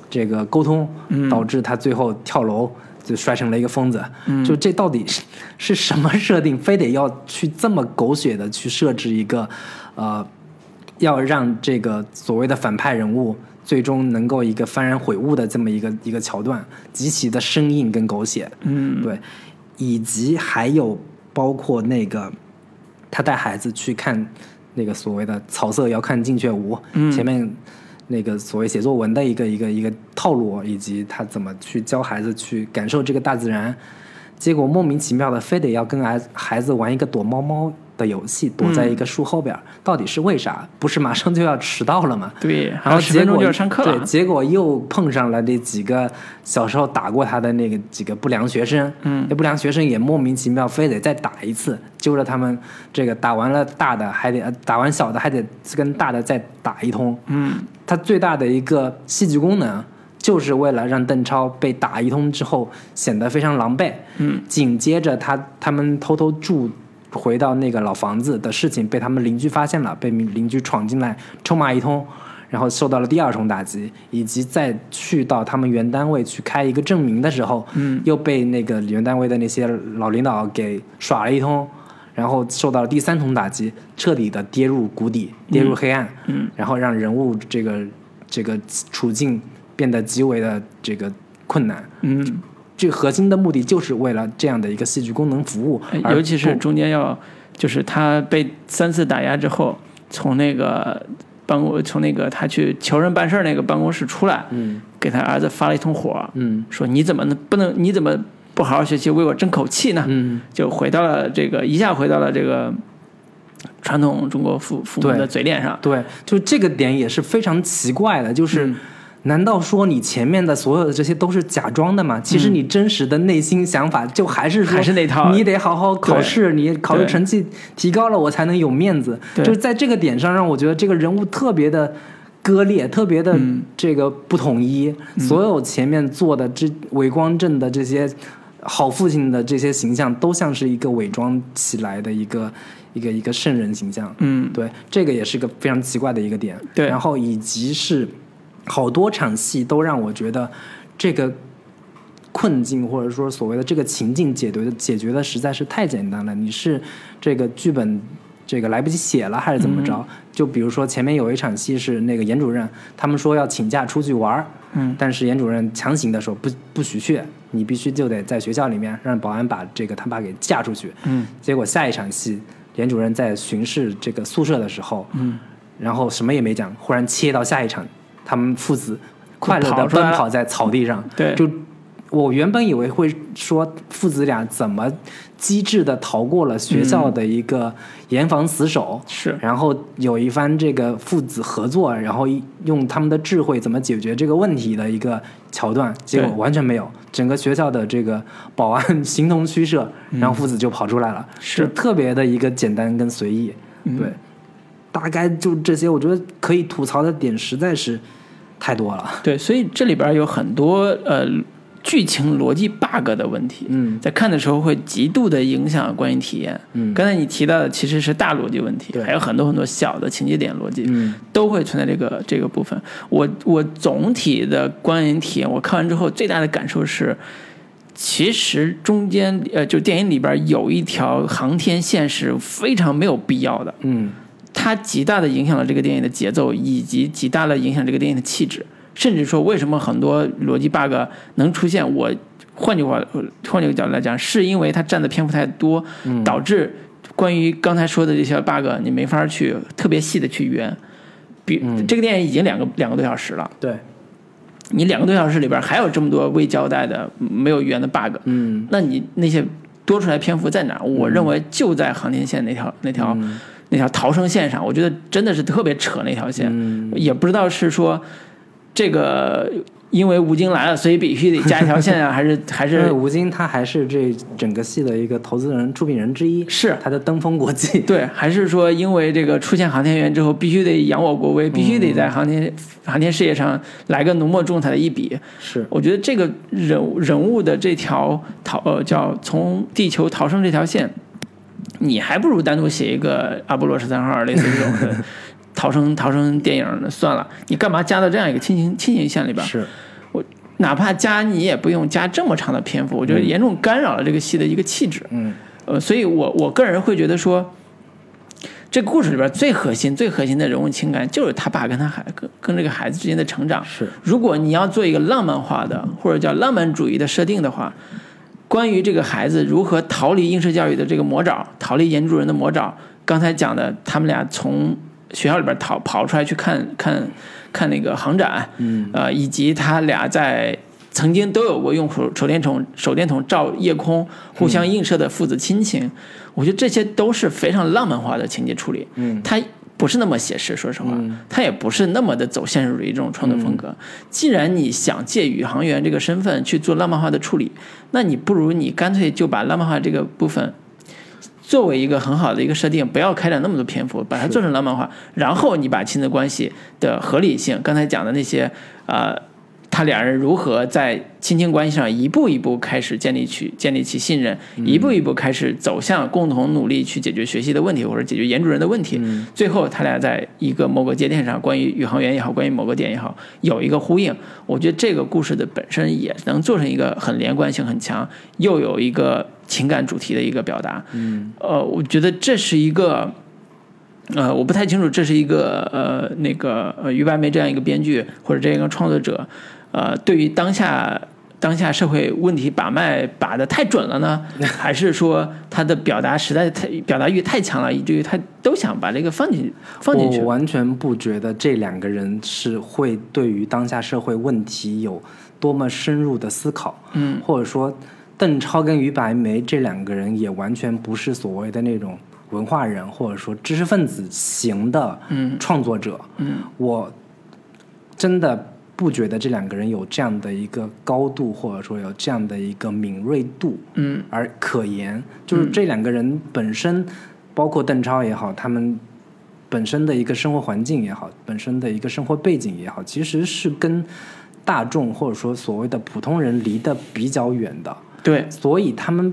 C: 这个沟通，导致他最后跳楼就摔成了一个疯子。就这到底是是什么设定？非得要去这么狗血的去设置一个，呃，要让这个所谓的反派人物最终能够一个幡然悔悟的这么一个一个桥段，极其的生硬跟狗血。
B: 嗯
C: 对，以及还有包括那个他带孩子去看那个所谓的草色遥看近却无，
B: 嗯
C: 前面那个所谓写作文的一个一个一个套路，以及他怎么去教孩子去感受这个大自然，结果莫名其妙的非得要跟孩孩子玩一个躲猫猫的游戏，躲在一个树后边儿，到底是为啥？不是马上就要迟到了吗？
B: 对，
C: 然后结果
B: 有十分钟就要上课
C: 对，结果又碰上了那几个小时候打过他的那个几个不良学生，
B: 嗯
C: 那不良学生也莫名其妙非得再打一次，揪着他们这个打完了大的还得呃打完小的还得跟大的再打一通，
B: 嗯
C: 他最大的一个戏剧功能。就是为了让邓超被打一通之后显得非常狼狈，
B: 嗯，
C: 紧接着他他们偷偷住回到那个老房子的事情被他们邻居发现了，被邻居闯进来臭骂一通，然后受到了第二重打击，以及再去到他们原单位去开一个证明的时候，
B: 嗯，
C: 又被那个原单位的那些老领导给耍了一通，然后受到了第三重打击，彻底的跌入谷底，跌入黑暗，
B: 嗯，
C: 然后让人物这个这个处境变得极为的这个困难。
B: 嗯，
C: 这个核心的目的就是为了这样的一个戏剧功能服务，
B: 尤其是中间要，就是他被三次打压之后，从那个办公，从那个他去求人办事儿那个办公室出来，
C: 嗯。
B: 给他儿子发了一通火，
C: 嗯。
B: 说你怎么能不能你怎么不好好学习，为我争口气呢？
C: 嗯
B: 就回到了这个一下回到了这个传统中国父父母的嘴脸上。
C: 对，就这个点也是非常奇怪的，就是。
B: 嗯
C: 难道说你前面的所有的这些都是假装的吗？其实你真实的内心想法就还是
B: 还是那套
C: 你得好好考试，你考试成绩提高了，我才能有面子。
B: 对
C: 就是在这个点上，让我觉得这个人物特别的割裂，特别的
B: 嗯
C: 这个不统一。所有前面做的这伪光正的这些好父亲的这些形象，都像是一个伪装起来的一个一个一个圣人形象。
B: 嗯，
C: 对，这个也是个非常奇怪的一个点。
B: 对
C: 然后以及是好多场戏都让我觉得这个困境或者说所谓的这个情境解决的解决的实在是太简单了。你是这个剧本这个来不及写了还是怎么着？就比如说前面有一场戏是那个严主任，他们说要请假出去玩儿，
B: 嗯
C: 但是严主任强行的说不不许去，你必须就得在学校里面让保安把这个他爸给架出去。
B: 嗯
C: 结果下一场戏，严主任在巡视这个宿舍的时候，
B: 嗯，
C: 然后什么也没讲，忽然切到下一场，他们父子快乐的奔跑在草地上。
B: 对
C: 就我原本以为会说父子俩怎么机智的逃过了学校的一个严防死守，
B: 是
C: 然后有一番这个父子合作，然后用他们的智慧怎么解决这个问题的一个桥段，结果完全没有。整个学校的这个保安形同虚设，然后父子就跑出来了，
B: 是
C: 特别的一个简单跟随意。
B: 嗯
C: 对，大概就这些，我觉得可以吐槽的点实在是太多了。
B: 对，所以这里边有很多呃剧情逻辑 bug 的问题，
C: 嗯
B: 在看的时候会极度的影响观影体验。
C: 嗯
B: 刚才你提到的其实是大逻辑问题，
C: 对
B: 还有很多很多小的情节点逻辑，
C: 嗯
B: 都会存在这个这个部分。我我总体的观影体验，我看完之后最大的感受是，其实中间呃，就电影里边有一条航天线是非常没有必要的，
C: 嗯
B: 它极大的影响了这个电影的节奏，以及极大的影响这个电影的气质。甚至说，为什么很多逻辑 bug 能出现？我换句话，换句个角度来讲，是因为它占的篇幅太多，导致关于刚才说的这些 bug，你没法去特别细的去圆。比、这个电影已经两个两个多小时了，
C: 对，
B: 你两个多小时里边还有这么多未交代的、没有圆的 bug，
C: 嗯。
B: 那你那些多出来篇幅在哪儿？我认为就在航天线那条那条、那条逃生线上，我觉得真的是特别扯那条线，
C: 嗯。
B: 也不知道是说这个因为吴京来了，所以必须得加一条线啊，还是 还是
C: 吴京他还是这整个戏的一个投资人、出品人之一，
B: 是
C: 他的登峰国际。
B: 对，还是说因为这个出现航天员之后，必须得扬我国威，必须得在航天、航天事业上来个浓墨重彩的一笔？
C: 是，
B: 我觉得这个人物人物的这条逃呃叫从地球逃生这条线，你还不如单独写一个阿波罗十三号类似这种的 逃生逃生电影那。算了，你干嘛加到这样一个亲情亲情线里边？
C: 是，我
B: 哪怕加你也不用加这么长的篇幅，我觉得严重干扰了这个戏的一个气质。
C: 嗯
B: 呃，所以我我个人会觉得说，这个故事里边最核心、最核心的人物情感就是他爸跟他孩跟跟这个孩子之间的成长。
C: 是，
B: 如果你要做一个浪漫化的或者叫浪漫主义的设定的话，关于这个孩子如何逃离应试教育的这个魔爪，逃离严主任的魔爪，刚才讲的他们俩从学校里边逃跑出来去看看看那个航展，
C: 嗯
B: 呃，以及他俩在曾经都有过用手手电筒手电筒照夜空互相映射的父子亲情，我觉得这些都是非常浪漫化的情节处理。
C: 嗯
B: 它不是那么写实，说实话，它也不是那么的走现实主义这种创作风格。既然你想借宇航员这个身份去做浪漫化的处理，那你不如你干脆就把浪漫化这个部分。作为一个很好的一个设定，不要开展那么多篇幅，把它做成浪漫化，然后你把亲子关系的合理性，刚才讲的那些，呃，他两人如何在亲情关系上一步一步开始建立起建立起信任，一步一步开始走向共同努力去解决学习的问题或者解决严主任的问题。最后，他俩在一个某个节点上，关于宇航员也好，关于某个点也好，有一个呼应。我觉得这个故事的本身也能做成一个很连贯性很强，又有一个情感主题的一个表达。
C: 嗯
B: 呃，我觉得这是一个，呃，我不太清楚这是一个呃那个呃于白梅这样一个编剧或者这样一个创作者，呃，对于当下当下社会问题把脉把的太准了呢，还是说他的表达实在太表达欲太强了，以至于他都想把这个放进放进去？
C: 我。完全不觉得这两个人是会对于当下社会问题有多么深入的思考，
B: 嗯。
C: 或者说邓超跟于白眉这两个人也完全不是所谓的那种文化人或者说知识分子型的
B: 嗯。
C: 创作者，
B: 嗯。
C: 我真的不觉得这两个人有这样的一个高度，或者说有这样的一个敏锐度，
B: 嗯。
C: 而可言。就是这两个人本身，包括邓超也好，他们本身的一个生活环境也好，本身的一个生活背景也好，其实是跟大众或者说所谓的普通人离得比较远的，
B: 对，
C: 所以他们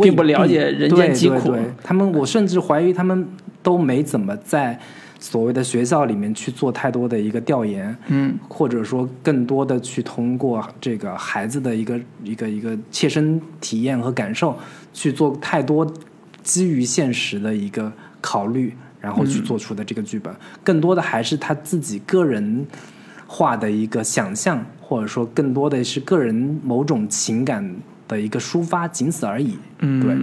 B: 并不了解人间疾苦
C: 对。对对他们，我甚至怀疑他们都没怎么在所谓的学校里面去做太多的一个调研，
B: 嗯。
C: 或者说更多的去通过这个孩子的一个一个一个切身体验和感受，去做太多基于现实的一个考虑，然后去做出的这个剧本，更多的还是他自己个人化的一个想象，或者说更多的是个人某种情感的一个抒发，仅此而已。
B: 嗯，
C: 对，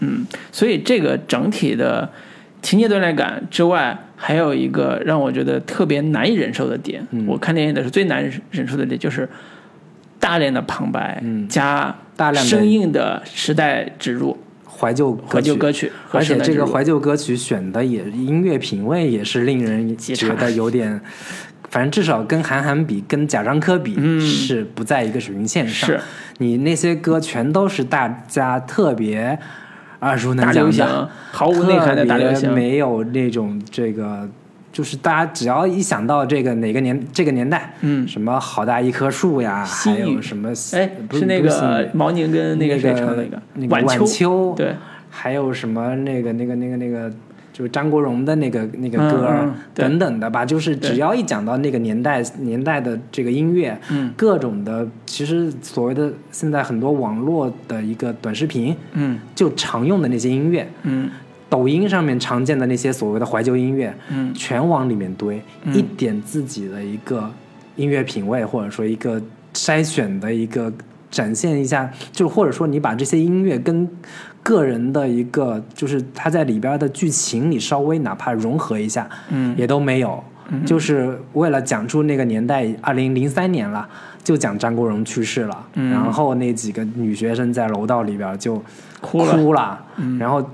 B: 嗯，所以这个整体的情节断裂感之外，还有一个让我觉得特别难以忍受的点。
C: 嗯
B: 我看电影的时候最难忍受的点就是大量的旁白、
C: 嗯
B: 加
C: 大量的
B: 生硬的时代植入、
C: 怀旧
B: 怀旧歌
C: 曲。
B: 曲
C: 而且这个怀旧歌曲选的也音乐品味也是令人觉得有点，反正至少跟韩寒比，跟贾樟柯比、
B: 嗯
C: 是不在一个水平线上。
B: 是
C: 你那些歌全都是大家特别耳熟能详的，，
B: 毫无内涵的大流
C: 特别
B: 行。
C: 没有那种这个。就是大家只要一想到这个哪个年这个年代，
B: 嗯
C: 什么好大一棵树呀，还有什么
B: 哎，
C: 不是
B: 那个毛宁跟那个谁唱
C: 那
B: 那个
C: 那个
B: 晚
C: 晚秋
B: 对，
C: 还有什么那个那个那个那个，就是张国荣的那个那个
B: 嗯
C: 歌等等的吧，就是只要一讲到那个年代年代的这个音乐，
B: 嗯。
C: 各种的，其实所谓的现在很多网络的一个短视频，
B: 嗯。
C: 就常用的那些音乐，
B: 嗯。
C: 抖音上面常见的那些所谓的怀旧音乐，
B: 嗯。
C: 全往里面堆，
B: 嗯。
C: 一点自己的一个音乐品味，或者说一个筛选的一个展现一下，就或者说你把这些音乐跟个人的一个，就是他在里边的剧情里稍微哪怕融合一下，
B: 嗯。
C: 也都没有。就是为了讲出那个年代，二零零三年了，就讲张国荣去世了，
B: 嗯。
C: 然后那几个女学生在楼道里边就
B: 哭了。
C: 哭了，然后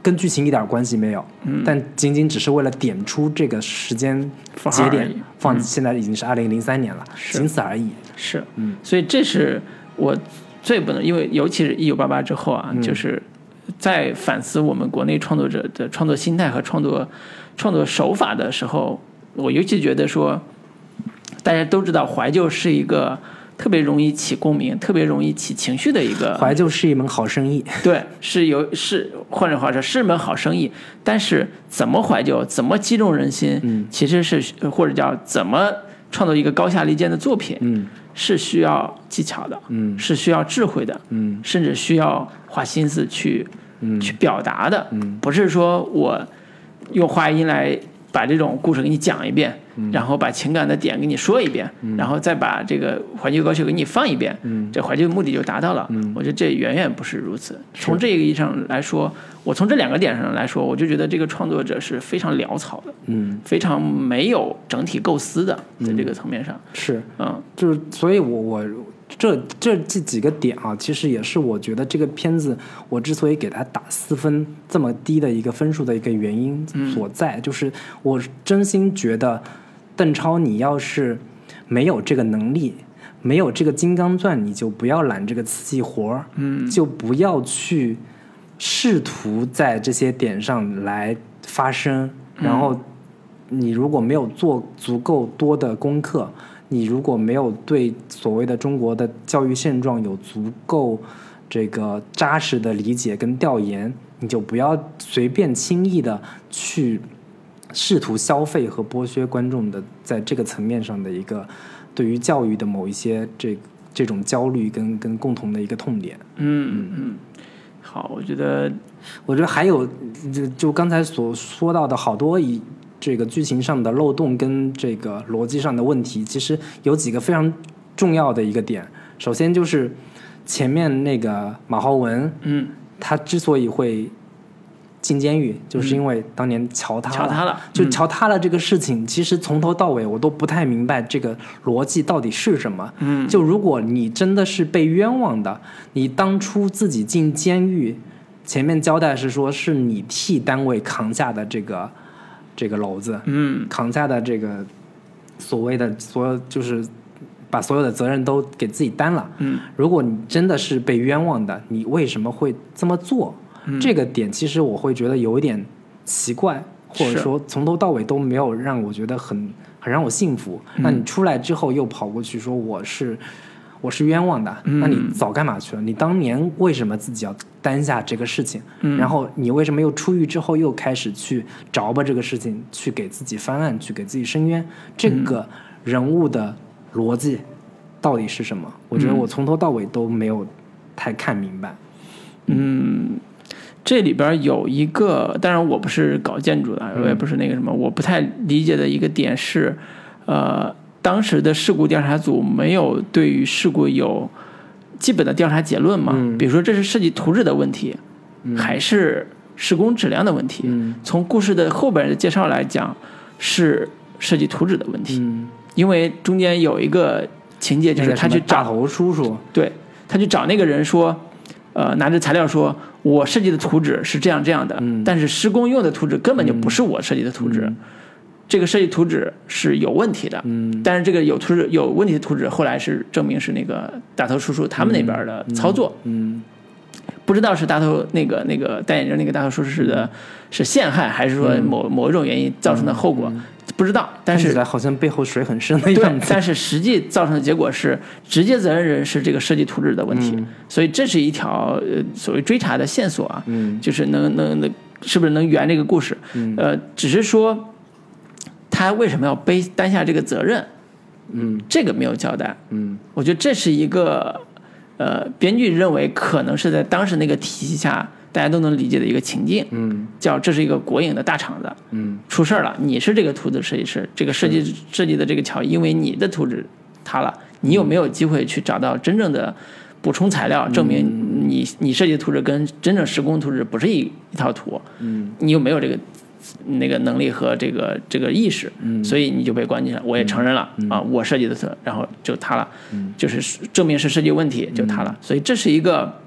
C: 跟剧情一点关系没有，
B: 嗯。
C: 但仅仅只是为了点出这个时间节点放
B: 嗯。
C: 现在已经是二零零三年了，
B: 是。
C: 仅此而已。
B: 是，
C: 嗯。
B: 所以这是我最不能，因为尤其是一九八八之后啊，
C: 嗯。
B: 就是在反思我们国内创作者的创作心态和创作创作手法的时候，我尤其觉得说，大家都知道怀旧是一个特别容易起共鸣、特别容易起情绪的一个
C: 怀旧是一门好生意，
B: 对，是有是换句话说是门好生意，但是怎么怀旧，怎么击中人心，
C: 嗯。
B: 其实是或者叫怎么创作一个高下立见的作品，
C: 嗯
B: 是需要技巧的，
C: 嗯。
B: 是需要智慧的，
C: 嗯。
B: 甚至需要花心思去、
C: 嗯。
B: 去表达的，
C: 嗯。
B: 不是说我用话音来把这种故事给你讲一遍，
C: 嗯
B: 然后把情感的点给你说一遍，然后再把这个怀旧歌曲给你放一遍，
C: 嗯。
B: 这怀旧目的就达到了。
C: 嗯。
B: 我觉得这远远不是如此。从这个意义上来说，我从这两个点上来说，我就觉得这个创作者是非常潦草的，
C: 嗯。
B: 非常没有整体构思的，在这个层面上，
C: 是，
B: 嗯。
C: 就是所以我，我这这这几个点啊，其实也是我觉得这个片子我之所以给它打四分这么低的一个分数的一个原因所在，就是我真心觉得邓超，你要是没有这个能力。没有这个金刚钻，你就不要揽这个瓷器活儿，
B: 嗯
C: 就不要去试图在这些点上来发声。然后，你如果没有做足够多的功课，你如果没有对所谓的中国的教育现状有足够这个扎实的理解跟调研，你就不要随便轻易的去试图消费和剥削观众的在这个层面上的一个对于教育的某一些这这种焦虑跟跟共同的一个痛点。
B: 嗯嗯，好，我觉得
C: 我觉得还有就就刚才所说到的好多一这个剧情上的漏洞跟这个逻辑上的问题，其实有几个非常重要的一个点。首先就是前面那个马浩文，
B: 嗯，
C: 他之所以会进监狱，就是因为当年桥塌了。
B: 桥塌了
C: 就
B: 嗯
C: 桥塌了这个事情，其实从头到尾我都不太明白这个逻辑到底是什么。
B: 嗯
C: 就如果你真的是被冤枉的，你当初自己进监狱，前面交代是说是你替单位扛下的这个这个篓子，
B: 嗯
C: 扛下的这个所谓的所有就是把所有的责任都给自己担了。
B: 嗯
C: 如果你真的是被冤枉的，你为什么会这么做？
B: 嗯
C: 这个点其实我会觉得有一点奇怪，或者说从头到尾都没有让我觉得很很让我信服。
B: 嗯
C: 那你出来之后又跑过去说我是我是冤枉的，
B: 嗯
C: 那你早干嘛去了？你当年为什么自己要担下这个事情？
B: 嗯
C: 然后你为什么又出狱之后又开始去着吧这个事情，去给自己翻案，去给自己申冤？这
B: 嗯
C: 个人物的逻辑到底是什么？我觉得
B: 嗯
C: 我从头到尾都没有太看明白。
B: 嗯，这里边有一个，当然我不是搞建筑的，我也不是那个什么，我不太理解的一个点是，呃，当时的事故调查组没有对于事故有基本的调查结论嘛？
C: 嗯。
B: 比如说这是设计图纸的问题，还是施工质量的问题？
C: 嗯。
B: 从故事的后边的介绍来讲，是设计图纸的问题，
C: 嗯，
B: 因为中间有一个情节就是他去找
C: 头叔叔，
B: 对他去找那个人说，呃，拿着材料说，我设计的图纸是这样这样的，
C: 嗯。
B: 但是施工用的图纸根本就不是我设计的图纸，这个设计图纸是有问题的。
C: 嗯。
B: 但是这个有图纸有问题的图纸，后来是证明是那个大头叔叔他们那边的操作，
C: 嗯
B: 不知道是大头那个那个戴眼镜那个大头叔叔的是陷害，还是说某、某一种原因造成的后果，不知道。但是
C: 看起来好像背后水很深的
B: 对
C: 样，子。
B: 但是实际造成的结果是，直接责任人是这个设计图纸的问题，所以这是一条呃所谓追查的线索啊，
C: 嗯
B: 就是能能能是不是能圆这个故事？呃，只是说他为什么要背担下这个责任，
C: 嗯
B: 这个没有交代。
C: 嗯
B: 我觉得这是一个呃，编剧认为可能是在当时那个体系下大家都能理解的一个情境，
C: 嗯。
B: 叫这是一个国营的大厂子，
C: 嗯。
B: 出事儿了，你是这个图纸设计师，这个设计设计的这个桥，因为你的图纸塌了，你有没有机会去找到真正的补充材料，证明你你设计的图纸跟真正施工图纸不是一一套图？
C: 嗯。
B: 你有没有这个那个能力和这个这个意识？所以你就被关进去了。我也承认了、啊，我设计的错，然后就塌了，就是证明是设计问题就塌了。所以这是一个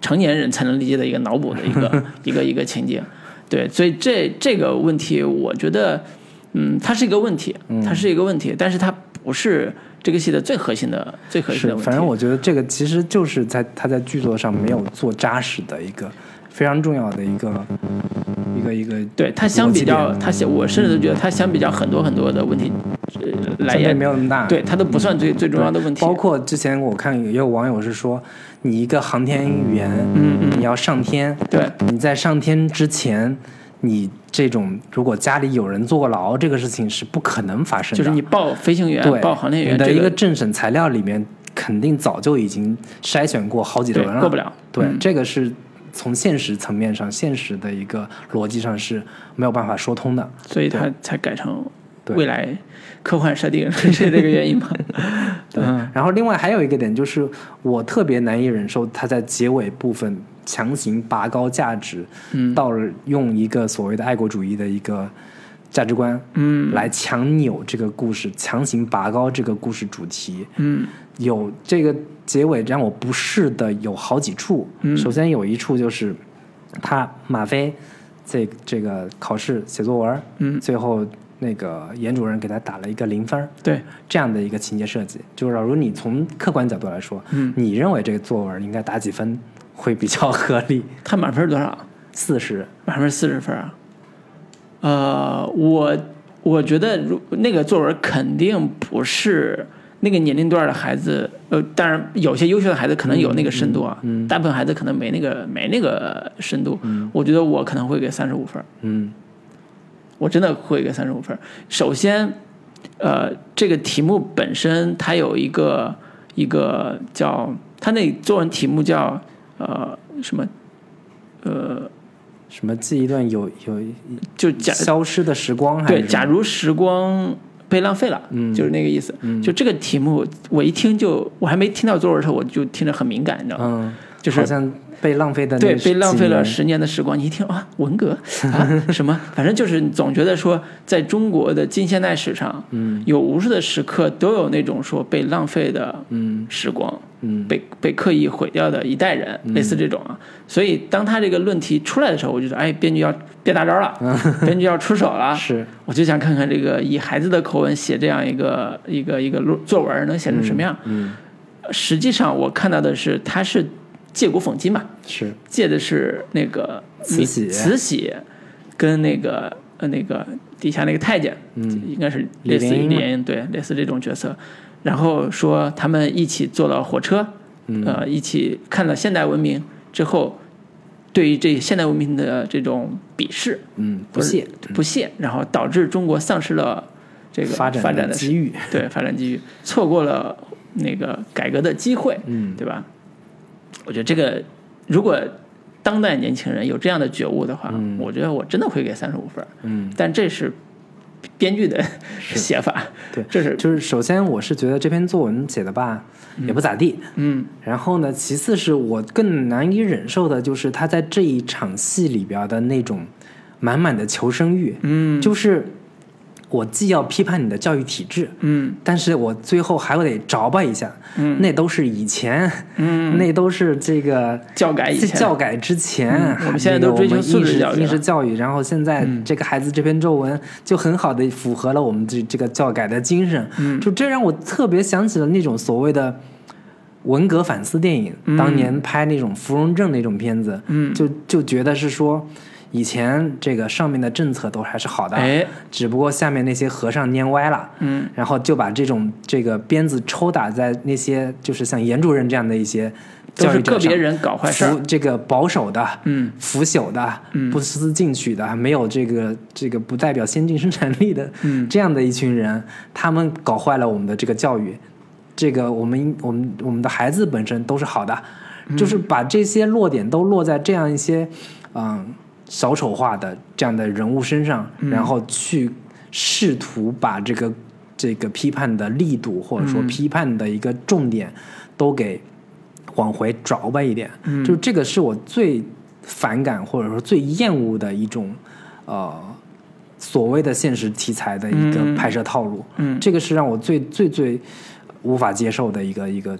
B: 成年人才能理解的一个脑补的一个 一个一个情节。对，所以这这个问题，我觉得，嗯，它是一个问题，它是一个问题，但是它不是这个戏的最核心的最核心的，问题。
C: 反正我觉得这个其实就是在他在剧作上没有做扎实的一个非常重要的一个一个一个
B: 对它相比较，
C: 逻辑点
B: 它相我甚至都觉得它相比较很多很多的问题，呃，来源
C: 没有那么大。
B: 对它都不算最最重要的问题。
C: 包括之前我看也有网友是说，你一个航天员，
B: 嗯嗯
C: 你要上天，
B: 对
C: 你在上天之前，你这种如果家里有人坐过牢，这个事情是不可能发生的。
B: 就是你报飞行员、
C: 对
B: 报航天员
C: 你的一个政审材料里面，肯定早就已经筛选过好几
B: 对
C: 轮了，
B: 过不了。
C: 对，
B: 嗯
C: 这个是从现实层面上、现实的一个逻辑上是没有办法说通的。
B: 所以它才改成
C: 对
B: 未来科幻设定，是这个原因吗？
C: 对，然后另外还有一个点就是，我特别难以忍受他在结尾部分强行拔高价值，
B: 嗯
C: 到了用一个所谓的爱国主义的一个价值观，
B: 嗯
C: 来强扭这个故事，强行拔高这个故事主题。
B: 嗯
C: 有这个结尾让我不适的有好几处。
B: 嗯
C: 首先有一处就是他马飞这这个考试写作文，
B: 嗯
C: 最后那个严主任给他打了一个零分。
B: 对，
C: 这样的一个情节设计，就是假如你从客观角度来说，
B: 嗯
C: 你认为这个作文应该打几分会比较合理？
B: 他满分多少？
C: 四十，
B: 满分四十分啊。呃，我我觉得如那个作文肯定不是那个年龄段的孩子，呃，当然有些优秀的孩子可能有那个深度啊，
C: 嗯嗯嗯
B: 大部分孩子可能没那个没那个深度。我觉得我可能会给三十五分儿，
C: 嗯
B: 我真的会给三十五分儿。首先，呃，这个题目本身它有一个一个叫它那作文题目叫呃什么呃，
C: 什么记一段有有
B: 就假
C: 消失的时光还是
B: 对，假如时光被浪费了，
C: 嗯
B: 就是那个意思。嗯就这个题目，我一听就，我还没听到作文的时候，我就听着很敏感，你知道吗？
C: 嗯，
B: 就是
C: 好像被浪费的
B: 对，被浪费了十年的时光。你一听啊，文革 啊，什么？反正就是总觉得说，在中国的近现代史上，
C: 嗯
B: 有无数的时刻都有那种说被浪费的
C: 嗯
B: 时光，
C: 嗯
B: 被被刻意毁掉的一代人，类似这种啊。所以当他这个论题出来的时候，我就说，哎，编剧要变大招了，编剧要出手了。
C: 是
B: 我就想看看这个以孩子的口吻写这样一个一个一个论作文能写成什么样。
C: 嗯
B: 实际上我看到的是，他是借古讽今嘛，
C: 是。
B: 借的是那个
C: 慈禧。
B: 慈禧跟那个呃那个底下那个太监，
C: 嗯。
B: 应该是类似于
C: 李莲英嘛。
B: 莲英对类似这种角色，然后说他们一起坐了火车，
C: 嗯。
B: 呃，一起看了现代文明之后，对于这现代文明的这种鄙视，
C: 嗯不屑
B: 不屑，然后导致中国丧失了这个
C: 发展
B: 发展的
C: 的机遇。
B: 对发展机遇，错过了那个改革的机会，
C: 嗯。
B: 对吧？我觉得这个如果当代年轻人有这样的觉悟的话，
C: 嗯。
B: 我觉得我真的会给三十五分儿，
C: 嗯。
B: 但这是编剧的写法，
C: 对
B: 这是
C: 就是首先我是觉得这篇作文写的吧也不咋地，
B: 嗯。
C: 然后呢，其次是我更难以忍受的就是他在这一场戏里边的那种满满的求生欲，
B: 嗯。
C: 就是我既要批判你的教育体制，
B: 嗯。
C: 但是我最后还得着吧一下，
B: 嗯。
C: 那都是以前，
B: 嗯，
C: 那都是这个
B: 教改以前。
C: 教改之前，
B: 嗯我们现在都追求素质教育了。嗯
C: 应试教育，然后现在这个孩子这篇作文就很好的符合了我们这这个教改的精神，
B: 嗯。
C: 就这让我特别想起了那种所谓的文革反思电影，
B: 嗯。
C: 当年拍那种芙蓉镇那种片子，
B: 嗯。
C: 就就觉得是说。以前这个上面的政策都还是好的，
B: 哎。
C: 只不过下面那些和尚蔫歪了，
B: 嗯。
C: 然后就把这种这个鞭子抽打在那些就是像严主任这样的一些
B: 都是
C: 教育者上
B: 个别人搞坏事儿，
C: 这个保守的，
B: 嗯。
C: 腐朽的，
B: 嗯。
C: 不思进取的，没有这个这个不代表先进生产力的，
B: 嗯。
C: 这样的一群人，他们搞坏了我们的这个教育，这个我们我们我们的孩子本身都是好的，
B: 嗯。
C: 就是把这些落点都落在这样一些嗯小丑化的这样的人物身上，
B: 嗯。
C: 然后去试图把这个这个批判的力度或者说
B: 嗯。
C: 批判的一个重点都给往回找吧一点，
B: 嗯。
C: 就这个是我最反感或者说最厌恶的一种呃所谓的现实题材的一个
B: 嗯
C: 拍摄套路，
B: 嗯。
C: 这个是让我最最最无法接受的一个一个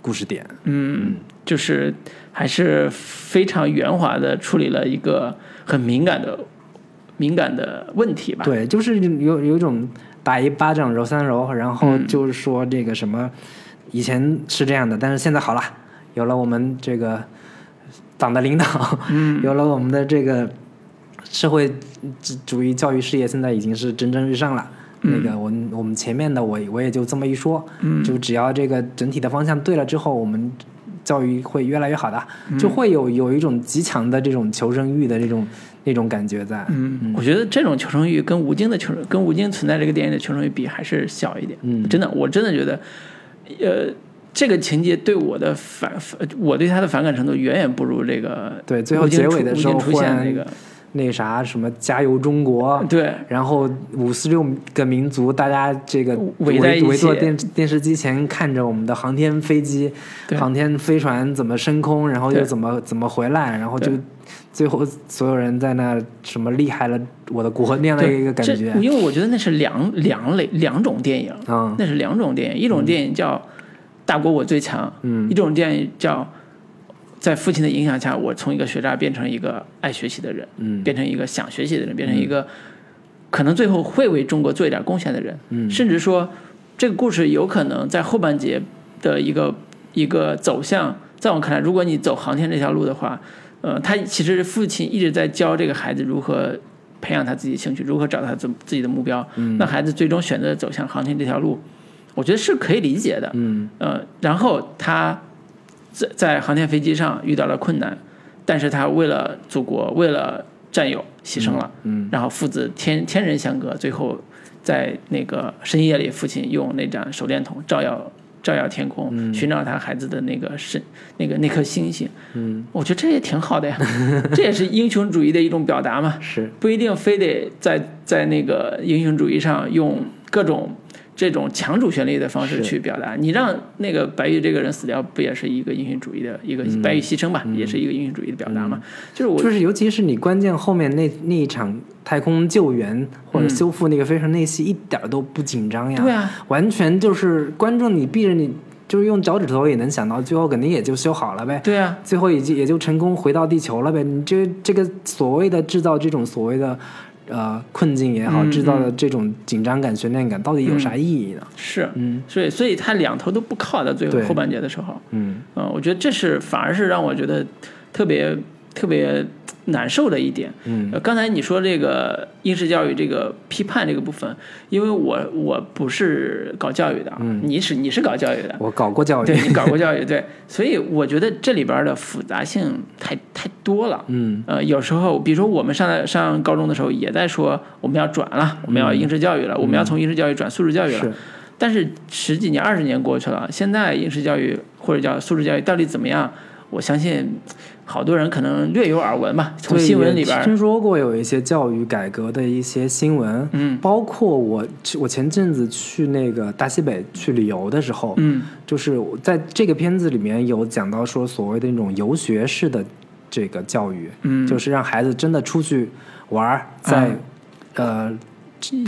C: 故事点。
B: 嗯，就是还是非常圆滑的处理了一个很敏感的敏感的问题吧。，
C: 对，就是有有一种打一巴掌揉三揉，然后
B: 嗯
C: 就是说这个什么，以前是这样的，但是现在好了，有了我们这个党的领导，
B: 嗯
C: 有了我们的这个社会主主义教育事业，现在已经是蒸蒸日上了。那个我们我们前面的我我也就这么一说，
B: 嗯
C: 就只要这个整体的方向对了之后，我们教育会越来越好的，就会有有一种极强的这种求生欲的这种那种感觉在。
B: 嗯，我觉得这种求生欲跟吴京的求生，跟吴京存在这个电影的求生欲比，还是小一点。
C: 嗯
B: 真的，我真的觉得，呃，这个情节对我的反，反我对他的反感程度远远不如这个
C: 对最后结尾的时候
B: 出现那个，
C: 那啥什么加油中国，
B: 对，
C: 然后五四六个民族，大家这个
B: 围在
C: 围坐电电视机前看着我们的航天飞机、
B: 对。
C: 航天飞船怎么升空，然后又怎么怎么回来，然后就最后所有人在那什么厉害了我的国那样的一个感觉。
B: 因为我觉得那是两两类两种电影，
C: 嗯。
B: 那是两种电影，一种电影叫《大国我最强》，
C: 嗯。
B: 一种电影叫在父亲的影响下，我从一个学渣变成一个爱学习的人，
C: 嗯。
B: 变成一个想学习的人，变成一个可能最后会为中国做一点贡献的人，
C: 嗯。
B: 甚至说这个故事有可能在后半节的一个一个走向，在我看来，如果你走航天这条路的话，呃，他其实父亲一直在教这个孩子如何培养他自己兴趣，如何找到他自自己的目标，那孩子最终选择走向航天这条路，我觉得是可以理解的。
C: 嗯。
B: 呃，然后他在在航天飞机上遇到了困难，但是他为了祖国，为了战友牺牲了，
C: 嗯
B: 然后父子天天人相隔，最后在那个深夜里，父亲用那盏手电筒照耀照耀天空，寻找他孩子的那个神那个那颗星星。
C: 嗯，
B: 我觉得这也挺好的呀，这也是英雄主义的一种表达嘛。
C: 是
B: 不一定非得在在那个英雄主义上用各种这种强主旋律的方式去表达。你让那个白玉这个人死掉，不也是一个英雄主义的一个、白玉牺牲吧，也是一个英雄主义的表达嘛？就是我
C: 就是尤其是你关键后面那那一场太空救援或者修复那个飞船那戏，一点儿都不紧张呀。
B: 对啊，
C: 完全就是观众你闭着你就是用脚趾头也能想到，最后肯定也就修好了呗。
B: 对啊，
C: 最后也就也就成功回到地球了呗。你这这个所谓的制造这种所谓的呃困境也好，
B: 嗯
C: 制造的这种紧张感、悬念感，到底有啥意义呢？
B: 是，
C: 嗯。
B: 所以所以他两头都不靠的最后后半截的时候，
C: 嗯。
B: 嗯，我觉得这是反而是让我觉得特别特别难受的一点。
C: 嗯
B: 呃，刚才你说这个应试教育这个批判这个部分，因为我我不是搞教育的啊，
C: 嗯
B: 你是你是搞教育的，
C: 我搞过教育，
B: 对你搞过教育，对，所以我觉得这里边的复杂性太太多了。
C: 嗯
B: 呃，有时候，比如说我们上上高中的时候，也在说我们要转了，我们要应试教育了，我们要从应试教育转素质教育了。
C: 是
B: 但是十几年、二十年过去了，现在应试教育或者叫素质教育到底怎么样？我相信好多人可能略有耳闻吧，从新闻里边，
C: 听说过有一些教育改革的一些新闻，
B: 嗯。
C: 包括我我前阵子去那个大西北去旅游的时候，
B: 嗯。
C: 就是在这个片子里面有讲到说所谓的那种游学式的这个教育，
B: 嗯，
C: 就是让孩子真的出去玩儿，在、呃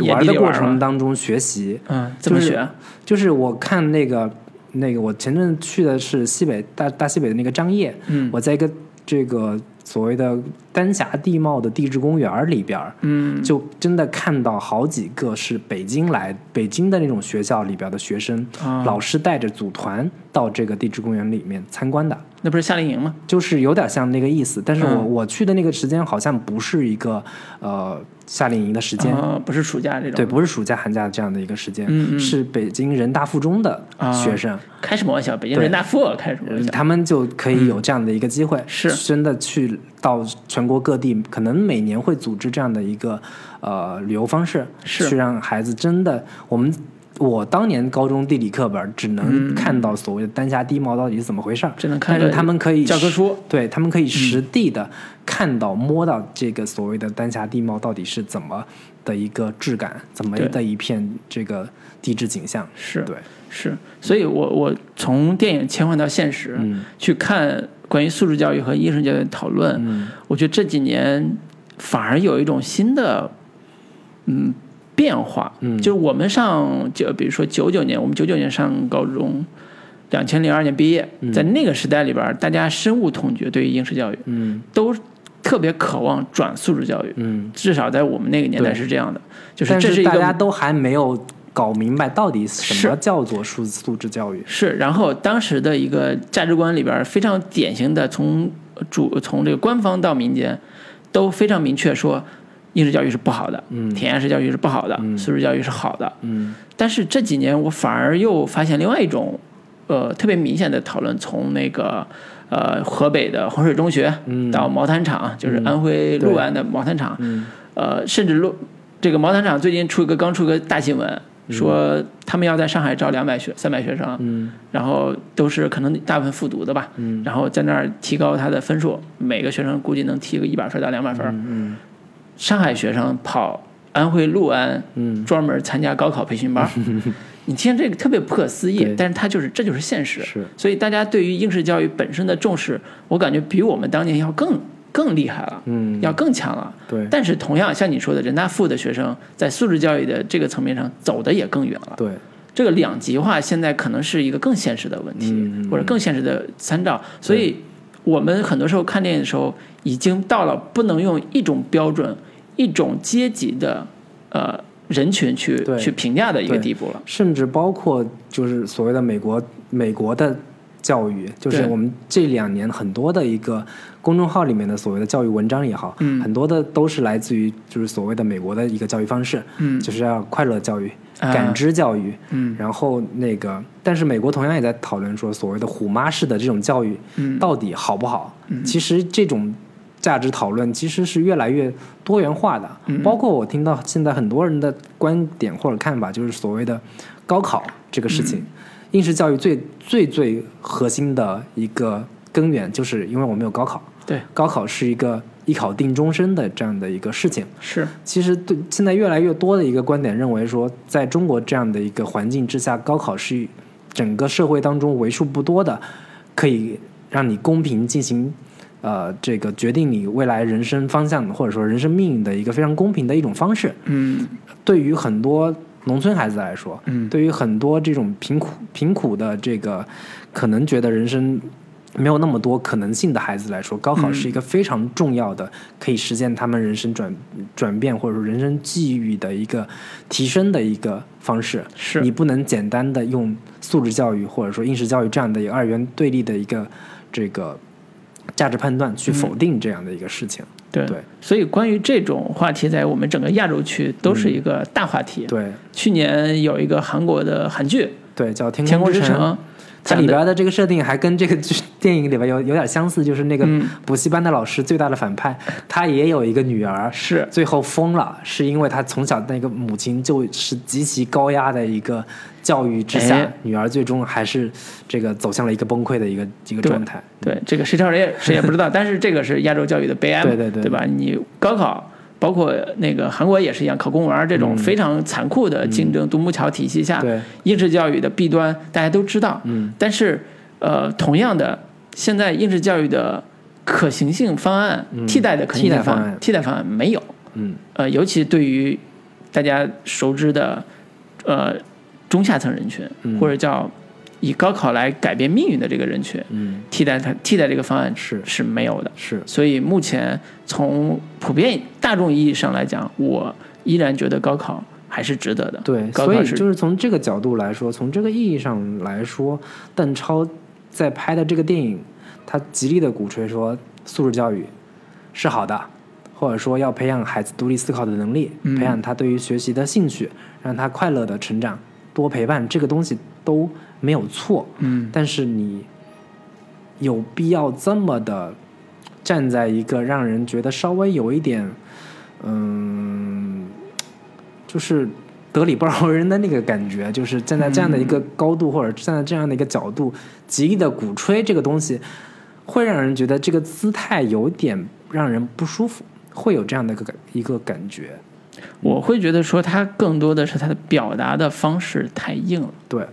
C: 玩的过程当中学习。
B: 嗯，怎么
C: 就是
B: 学？
C: 就是我看那个那个，我前阵去的是西北大大西北的那个张掖，
B: 嗯。
C: 我在一个这个所谓的丹霞地貌的地质公园里边，
B: 嗯
C: 就真的看到好几个是北京来北京的那种学校里边的学生，
B: 啊
C: 老师带着组团到这个地质公园里面参观的。
B: 那不是夏令营吗？
C: 就是有点像那个意思，但是我、
B: 嗯
C: 我去的那个时间好像不是一个呃夏令营的时间，
B: 呃，不是暑假这种。
C: 对，不是暑假寒假这样的一个时间，
B: 嗯嗯
C: 是北京人大附中的
B: 啊
C: 学生，
B: 开什么玩笑？北京人大附开什么玩笑？
C: 他们就可以有这样的一个机会，
B: 是
C: 真的去到全国各地，可能每年会组织这样的一个呃旅游方式，
B: 是
C: 去让孩子真的我们。我当年高中地理课本只能看到所谓的丹霞地貌到底是怎么回事儿，但是
B: 只能看个
C: 他们可以
B: 教科书，
C: 对他们可以实地的看到、摸到这个所谓的丹霞地貌到底是怎么的一个质感，怎么的一片这个地质景象。
B: 是
C: 对，
B: 是，所以我我从电影切换到现实，
C: 嗯。
B: 去看关于素质教育和应试教育的讨论，
C: 嗯。
B: 我觉得这几年反而有一种新的嗯变化，
C: 嗯。
B: 就是我们上就比如说九九年，我们九九年上高中，两千零二年毕业，在那个时代里边，大家深恶痛绝对于应试教育，
C: 嗯。
B: 都特别渴望转素质教育，
C: 嗯，
B: 至少在我们那个年代是这样的，就是
C: 但
B: 这一个
C: 大家都还没有搞明白到底什么叫做素素质教育。
B: 是，然后当时的一个价值观里边非常典型的，从主从这个官方到民间，都非常明确说，应试教育是不好的，
C: 嗯。
B: 填鸭式教育是不好的，
C: 嗯。
B: 素质教育是好的。
C: 嗯。
B: 但是这几年我反而又发现另外一种，呃，特别明显的讨论，从那个呃河北的衡水中学
C: 嗯。
B: 到毛坦厂，就是安徽六安的毛坦厂，
C: 嗯。
B: 呃，甚至陆这个毛坦厂最近出一个刚出一个大新闻，说他们要在上海招两百学三百学生，
C: 嗯。
B: 然后都是可能大部分复读的吧，
C: 嗯。
B: 然后在那儿提高他的分数，每个学生估计能提个一百分到两百分。
C: 嗯
B: 上海学生跑安徽六安，
C: 嗯。
B: 专门参加高考培训班，你听这个特别不可思议，但是它就是这就是现实。
C: 是。
B: 所以大家对于应试教育本身的重视，我感觉比我们当年要更更厉害了，
C: 嗯，
B: 要更强了。
C: 对。
B: 但是同样像你说的，人大附的学生在素质教育的这个层面上走的也更远了。
C: 对。
B: 这个两极化现在可能是一个更现实的问题，
C: 嗯嗯
B: 或者更现实的参照。所以，我们很多时候看电影的时候，已经到了不能用一种标准、一种阶级的呃人群去去评价的一个地步了。
C: 甚至包括就是所谓的美国美国的教育，就是我们这两年很多的一个公众号里面的所谓的教育文章也好，
B: 嗯。
C: 很多的都是来自于就是所谓的美国的一个教育方式，
B: 嗯。
C: 就是要快乐教育、
B: 啊。
C: 感知教育，
B: 嗯。
C: 然后那个，但是美国同样也在讨论说，所谓的虎妈式的这种教育，
B: 嗯。
C: 到底好不好？其实这种价值讨论其实是越来越多元化的，
B: 嗯。
C: 包括我听到现在很多人的观点或者看法，就是所谓的高考这个事情，应试教育最最最核心的一个根源，就是因为我们有高考，
B: 对，
C: 高考是一个一考定终身的这样的一个事情。
B: 是，
C: 其实对现在越来越多的一个观点认为说，在中国这样的一个环境之下，高考是整个社会当中为数不多的可以让你公平进行呃这个决定你未来人生方向或者说人生命运的一个非常公平的一种方式。
B: 嗯
C: 对于很多农村孩子来说，
B: 嗯
C: 对于很多这种贫苦贫苦的这个可能觉得人生没有那么多可能性的孩子来说，高考
B: 嗯
C: 是一个非常重要的，可以实现他们人生转转变或者说人生际遇的一个提升的一个方式。
B: 是
C: 你不能简单的用素质教育或者说应试教育这样的一个二元对立的一个这个价值判断去否定这样的一个事情。
B: 对
C: 对
B: 所以关于这种话题，在我们整个亚洲区都是一个大话题。
C: 对
B: 去年有一个韩国的韩剧
C: 对，叫《《天
B: 天空之城》，
C: 它里边的这个设定还跟这个剧电影里边有 有点相似，就是那个
B: 嗯
C: 补习班的老师最大的反派，他也有一个女儿，
B: 是
C: 最后疯了，是因为他从小那个母亲就是极其高压的一个教育之下，
B: 哎
C: 女儿最终还是这个走向了一个崩溃的一个一个状态。
B: 对这个谁知道谁也谁也不知道，但是这个是亚洲教育的悲哀，
C: 对对对
B: 对吧？你高考。包括那个韩国也是一样，考公务员这种非常残酷的竞争独木桥体系下，
C: 对。
B: 应试教育的弊端大家都知道。
C: 嗯，
B: 但是呃，同样的，现在应试教育的可行性方案、替代的可行性方
C: 替代方案。
B: 替代方案没有。
C: 嗯。
B: 呃，尤其对于大家熟知的呃中下层人群，
C: 嗯。
B: 或者叫以高考来改变命运的这个人群，
C: 嗯，
B: 替代他替代这个方案
C: 是
B: 是没有的。
C: 是
B: 所以目前从普遍大众意义上来讲，我依然觉得高考还是值得的。
C: 对，所以就是从这个角度来说，从这个意义上来说，邓超在拍的这个电影，他极力的鼓吹说素质教育是好的，或者说要培养孩子独立思考的能力，
B: 嗯
C: 培养他对于学习的兴趣，让他快乐的成长，多陪伴，这个东西都没有错。
B: 嗯，
C: 但是你有必要这么的站在一个让人觉得稍微有一点，嗯，就是得理不饶人的那个感觉，就是站在这样的一个高度，或者站在这样的一个角度，极力的鼓吹这个东西，会让人觉得这个姿态有点让人不舒服，会有这样的一个感一个感觉。
B: 我会觉得说他更多的是他的表达的方式太硬了。
C: 对，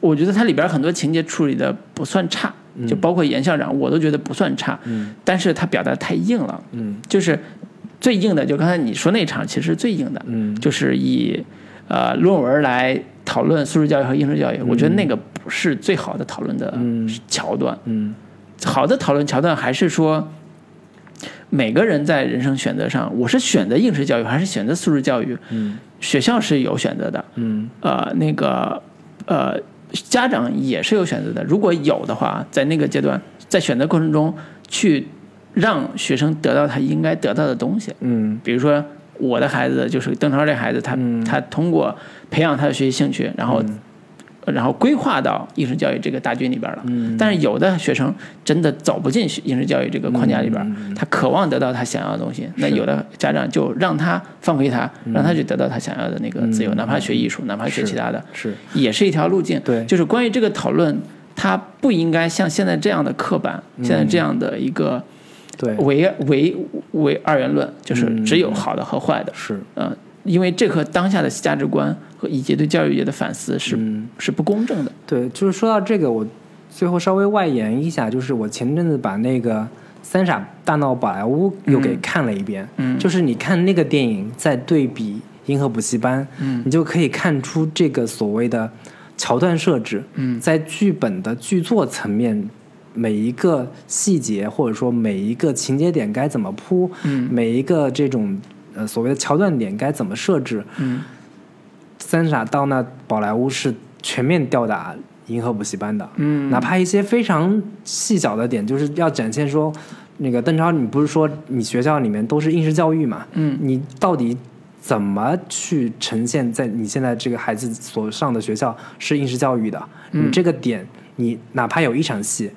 B: 我觉得它里边很多情节处理的不算差，就包括严校长，我都觉得不算差。
C: 嗯。
B: 但是他表达太硬了，
C: 嗯。
B: 就是最硬的，就刚才你说那场，其实是最硬的，
C: 嗯。
B: 就是以呃论文来讨论素质教育和应试教育，我觉得那个不是最好的讨论的
C: 嗯。
B: 桥段。
C: 嗯。
B: 好的讨论桥段还是说，每个人在人生选择上，我是选择应试教育还是选择素质教育，
C: 嗯。
B: 学校是有选择的，
C: 嗯。
B: 呃，那个呃，家长也是有选择的。如果有的话，在那个阶段，在选择过程中去让学生得到他应该得到的东西，
C: 嗯。
B: 比如说我的孩子就是邓超这孩子，他、
C: 嗯。
B: 他通过培养他的学习兴趣，然后、然后规划到应试教育这个大军里边了。
C: 嗯。
B: 但是有的学生真的走不进去应试教育这个框架里边，
C: 嗯。
B: 他渴望得到他想要的东西，那有的家长就让他放飞他，让他去得到他想要的那个自由，
C: 嗯。
B: 哪怕学艺术，哪怕学其他的，
C: 是
B: 也是一条路径。
C: 对。
B: 就是关于这个讨论，它不应该像现在这样的刻板，现在这样的一个
C: 对。
B: 唯唯唯二元论，就是
C: 嗯。
B: 只有好的和坏的。
C: 是。
B: 嗯，因为这和当下的价值观和以及对教育界的反思是、
C: 嗯。
B: 是不公正的。
C: 对，就是说到这个，我最后稍微外延一下，就是我前阵子把那个《三傻大闹宝莱坞》又给看了一遍，
B: 嗯。
C: 就是你看那个电影，再对比《银河补习班》，
B: 嗯。
C: 你就可以看出这个所谓的桥段设置，
B: 嗯。
C: 在剧本的剧作层面。每一个细节，或者说每一个情节点该怎么铺，
B: 嗯。
C: 每一个这种呃所谓的桥段点该怎么设置，
B: 嗯
C: 三傻到那宝莱坞是全面吊打银河补习班的，
B: 嗯
C: 哪怕一些非常细小的点，就是要展现说，那个邓超，你不是说你学校里面都是应试教育嘛？
B: 嗯
C: 你到底怎么去呈现在你现在这个孩子所上的学校是应试教育的？
B: 嗯
C: 你这个点，你哪怕有一场戏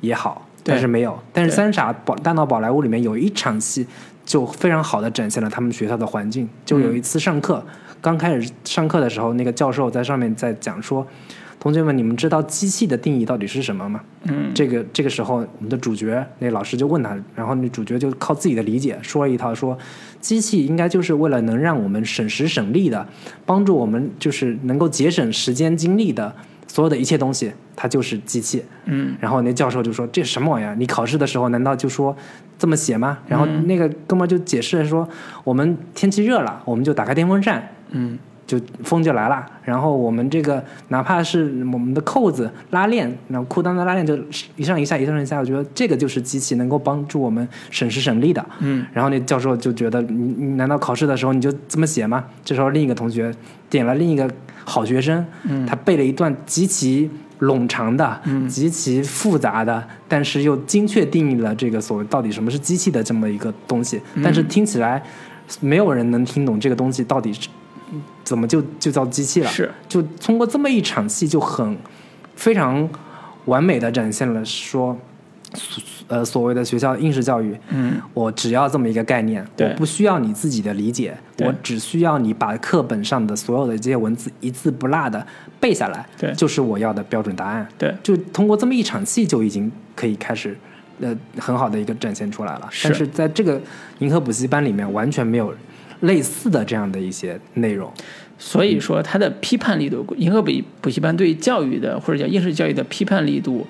C: 也好，但是没有。但是《三傻宝大闹宝莱坞》里面有一场戏，就非常好的展现了他们学校的环境。就有一次上课，刚开始上课的时候，那个教授在上面在讲说。同学们，你们知道机器的定义到底是什么吗？
B: 嗯
C: 这个这个时候，我们的主角那老师就问他，然后那主角就靠自己的理解说了一套说，机器应该就是为了能让我们省时省力的，帮助我们就是能够节省时间精力的所有的一切东西，它就是机器。
B: 嗯
C: 然后那教授就说：“这什么玩意儿？你考试的时候难道就说这么写吗？”然后那个哥们就解释说：“我们天气热了，我们就打开电风扇，
B: 嗯
C: 就风就来了。然后我们这个哪怕是我们的扣子拉链，然后裤裆的拉链就一上一下一上一下，我觉得这个就是机器能够帮助我们省时省力的。
B: 嗯
C: 然后那教授就觉得你你难道考试的时候你就这么写吗？这时候另一个同学点了另一个好学生，
B: 嗯
C: 他背了一段极其冗长的、
B: 嗯
C: 极其复杂的，但是又精确定义了这个所谓到底什么是机器的这么一个东西，
B: 嗯
C: 但是听起来没有人能听懂这个东西到底是怎么就就叫机器了。
B: 是。
C: 就通过这么一场戏，就很非常完美的展现了说，所呃所谓的学校应试教育，
B: 嗯。
C: 我只要这么一个概念，我不需要你自己的理解，我只需要你把课本上的所有的这些文字一字不落的背下来，
B: 对。
C: 就是我要的标准答案。
B: 对。
C: 就通过这么一场戏，就已经可以开始，呃，很好的一个展现出来了。
B: 是。
C: 但是在这个银河补习班里面，完全没有类似的这样的一些内容。
B: 所以说他的批判力度，银河补补习班对教育的或者叫应试教育的批判力度，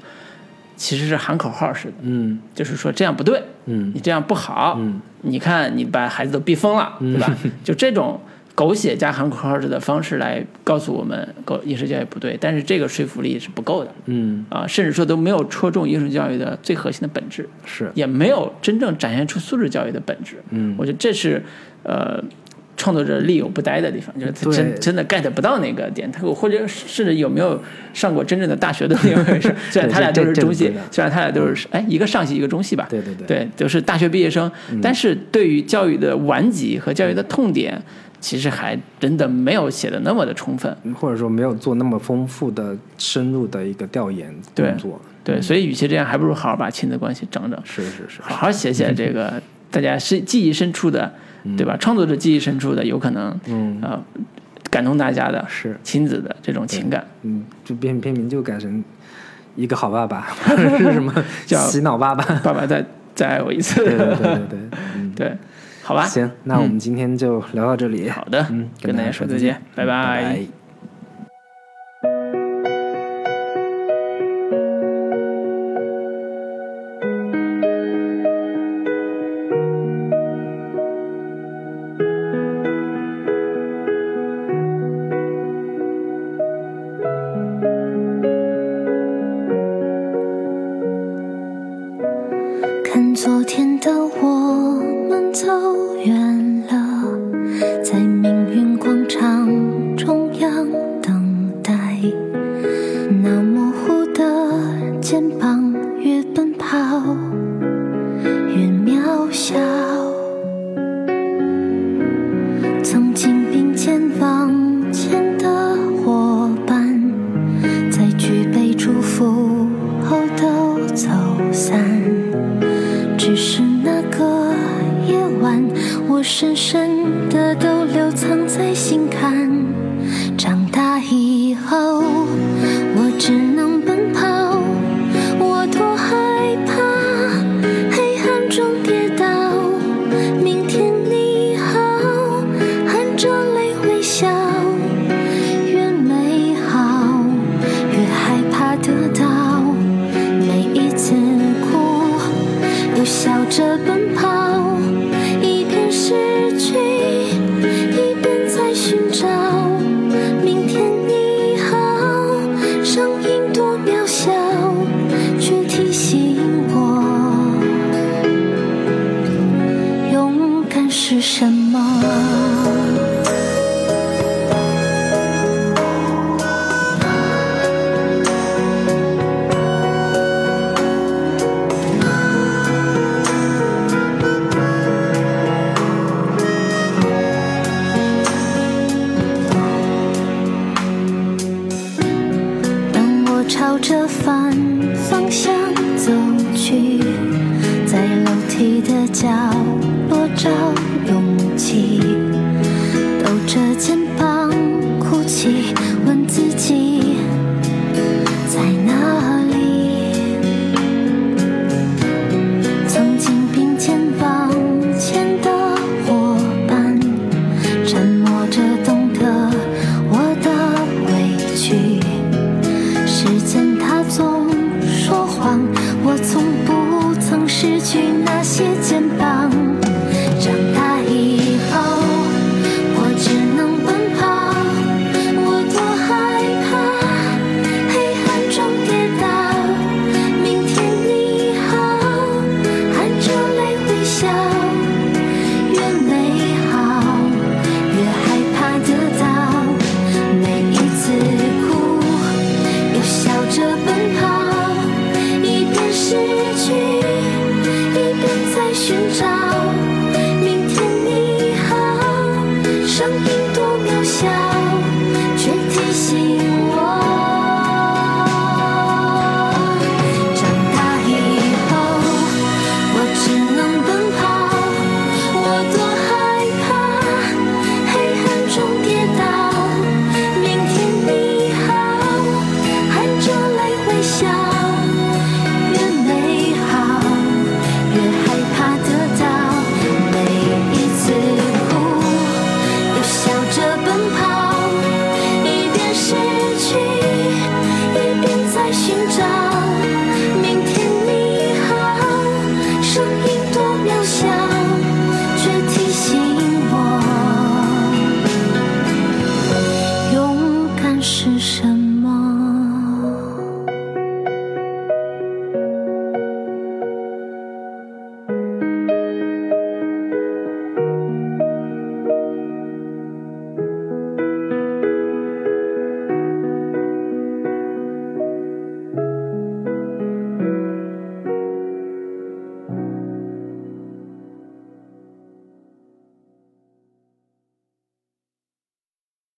B: 其实是喊口号似的，
C: 嗯。
B: 就是说这样不对，
C: 嗯。
B: 你这样不好，
C: 嗯。
B: 你看你把孩子都逼疯了，对吧？就这种狗血加喊口号式的方式来告诉我们，狗应试教育不对，但是这个说服力是不够的。
C: 嗯，
B: 啊，甚至说都没有戳中应试教育的最核心的本质，
C: 是。
B: 也没有真正展现出素质教育的本质。
C: 嗯。
B: 我觉得这是呃创作者力有不逮的地方，就是他真真的 get 不到那个点，他或者甚至有没有上过真正的大学都另一回事。虽然他俩都是中戏虽然他俩都是哎一个上戏一个中戏吧，
C: 对对对。
B: 对，都是大学毕业生，但是对于教育的顽疾和教育的痛点，其实还真的没有写的那么的充分。
C: 或者说没有做那么丰富的、深入的一个调研
B: 对
C: 工作。
B: 对，所以与其这样，还不如好好把亲子关系整整，
C: 是是是，
B: 好好写写这个大家是记忆深处的，对吧？创作者记忆深处的，有可能
C: 嗯
B: 呃感动大家的
C: 是
B: 亲子的这种情感。
C: 嗯，就片片名就改成一个好爸爸，或者是什么
B: 叫
C: 洗脑爸爸。
B: 爸爸再再爱我一次，
C: 对对对对 对，嗯，
B: 对好吧，
C: 行，那我们今天就聊到这里。
B: 好的，
C: 嗯，
B: 跟大家说再见，拜
C: 拜
D: 着奔跑，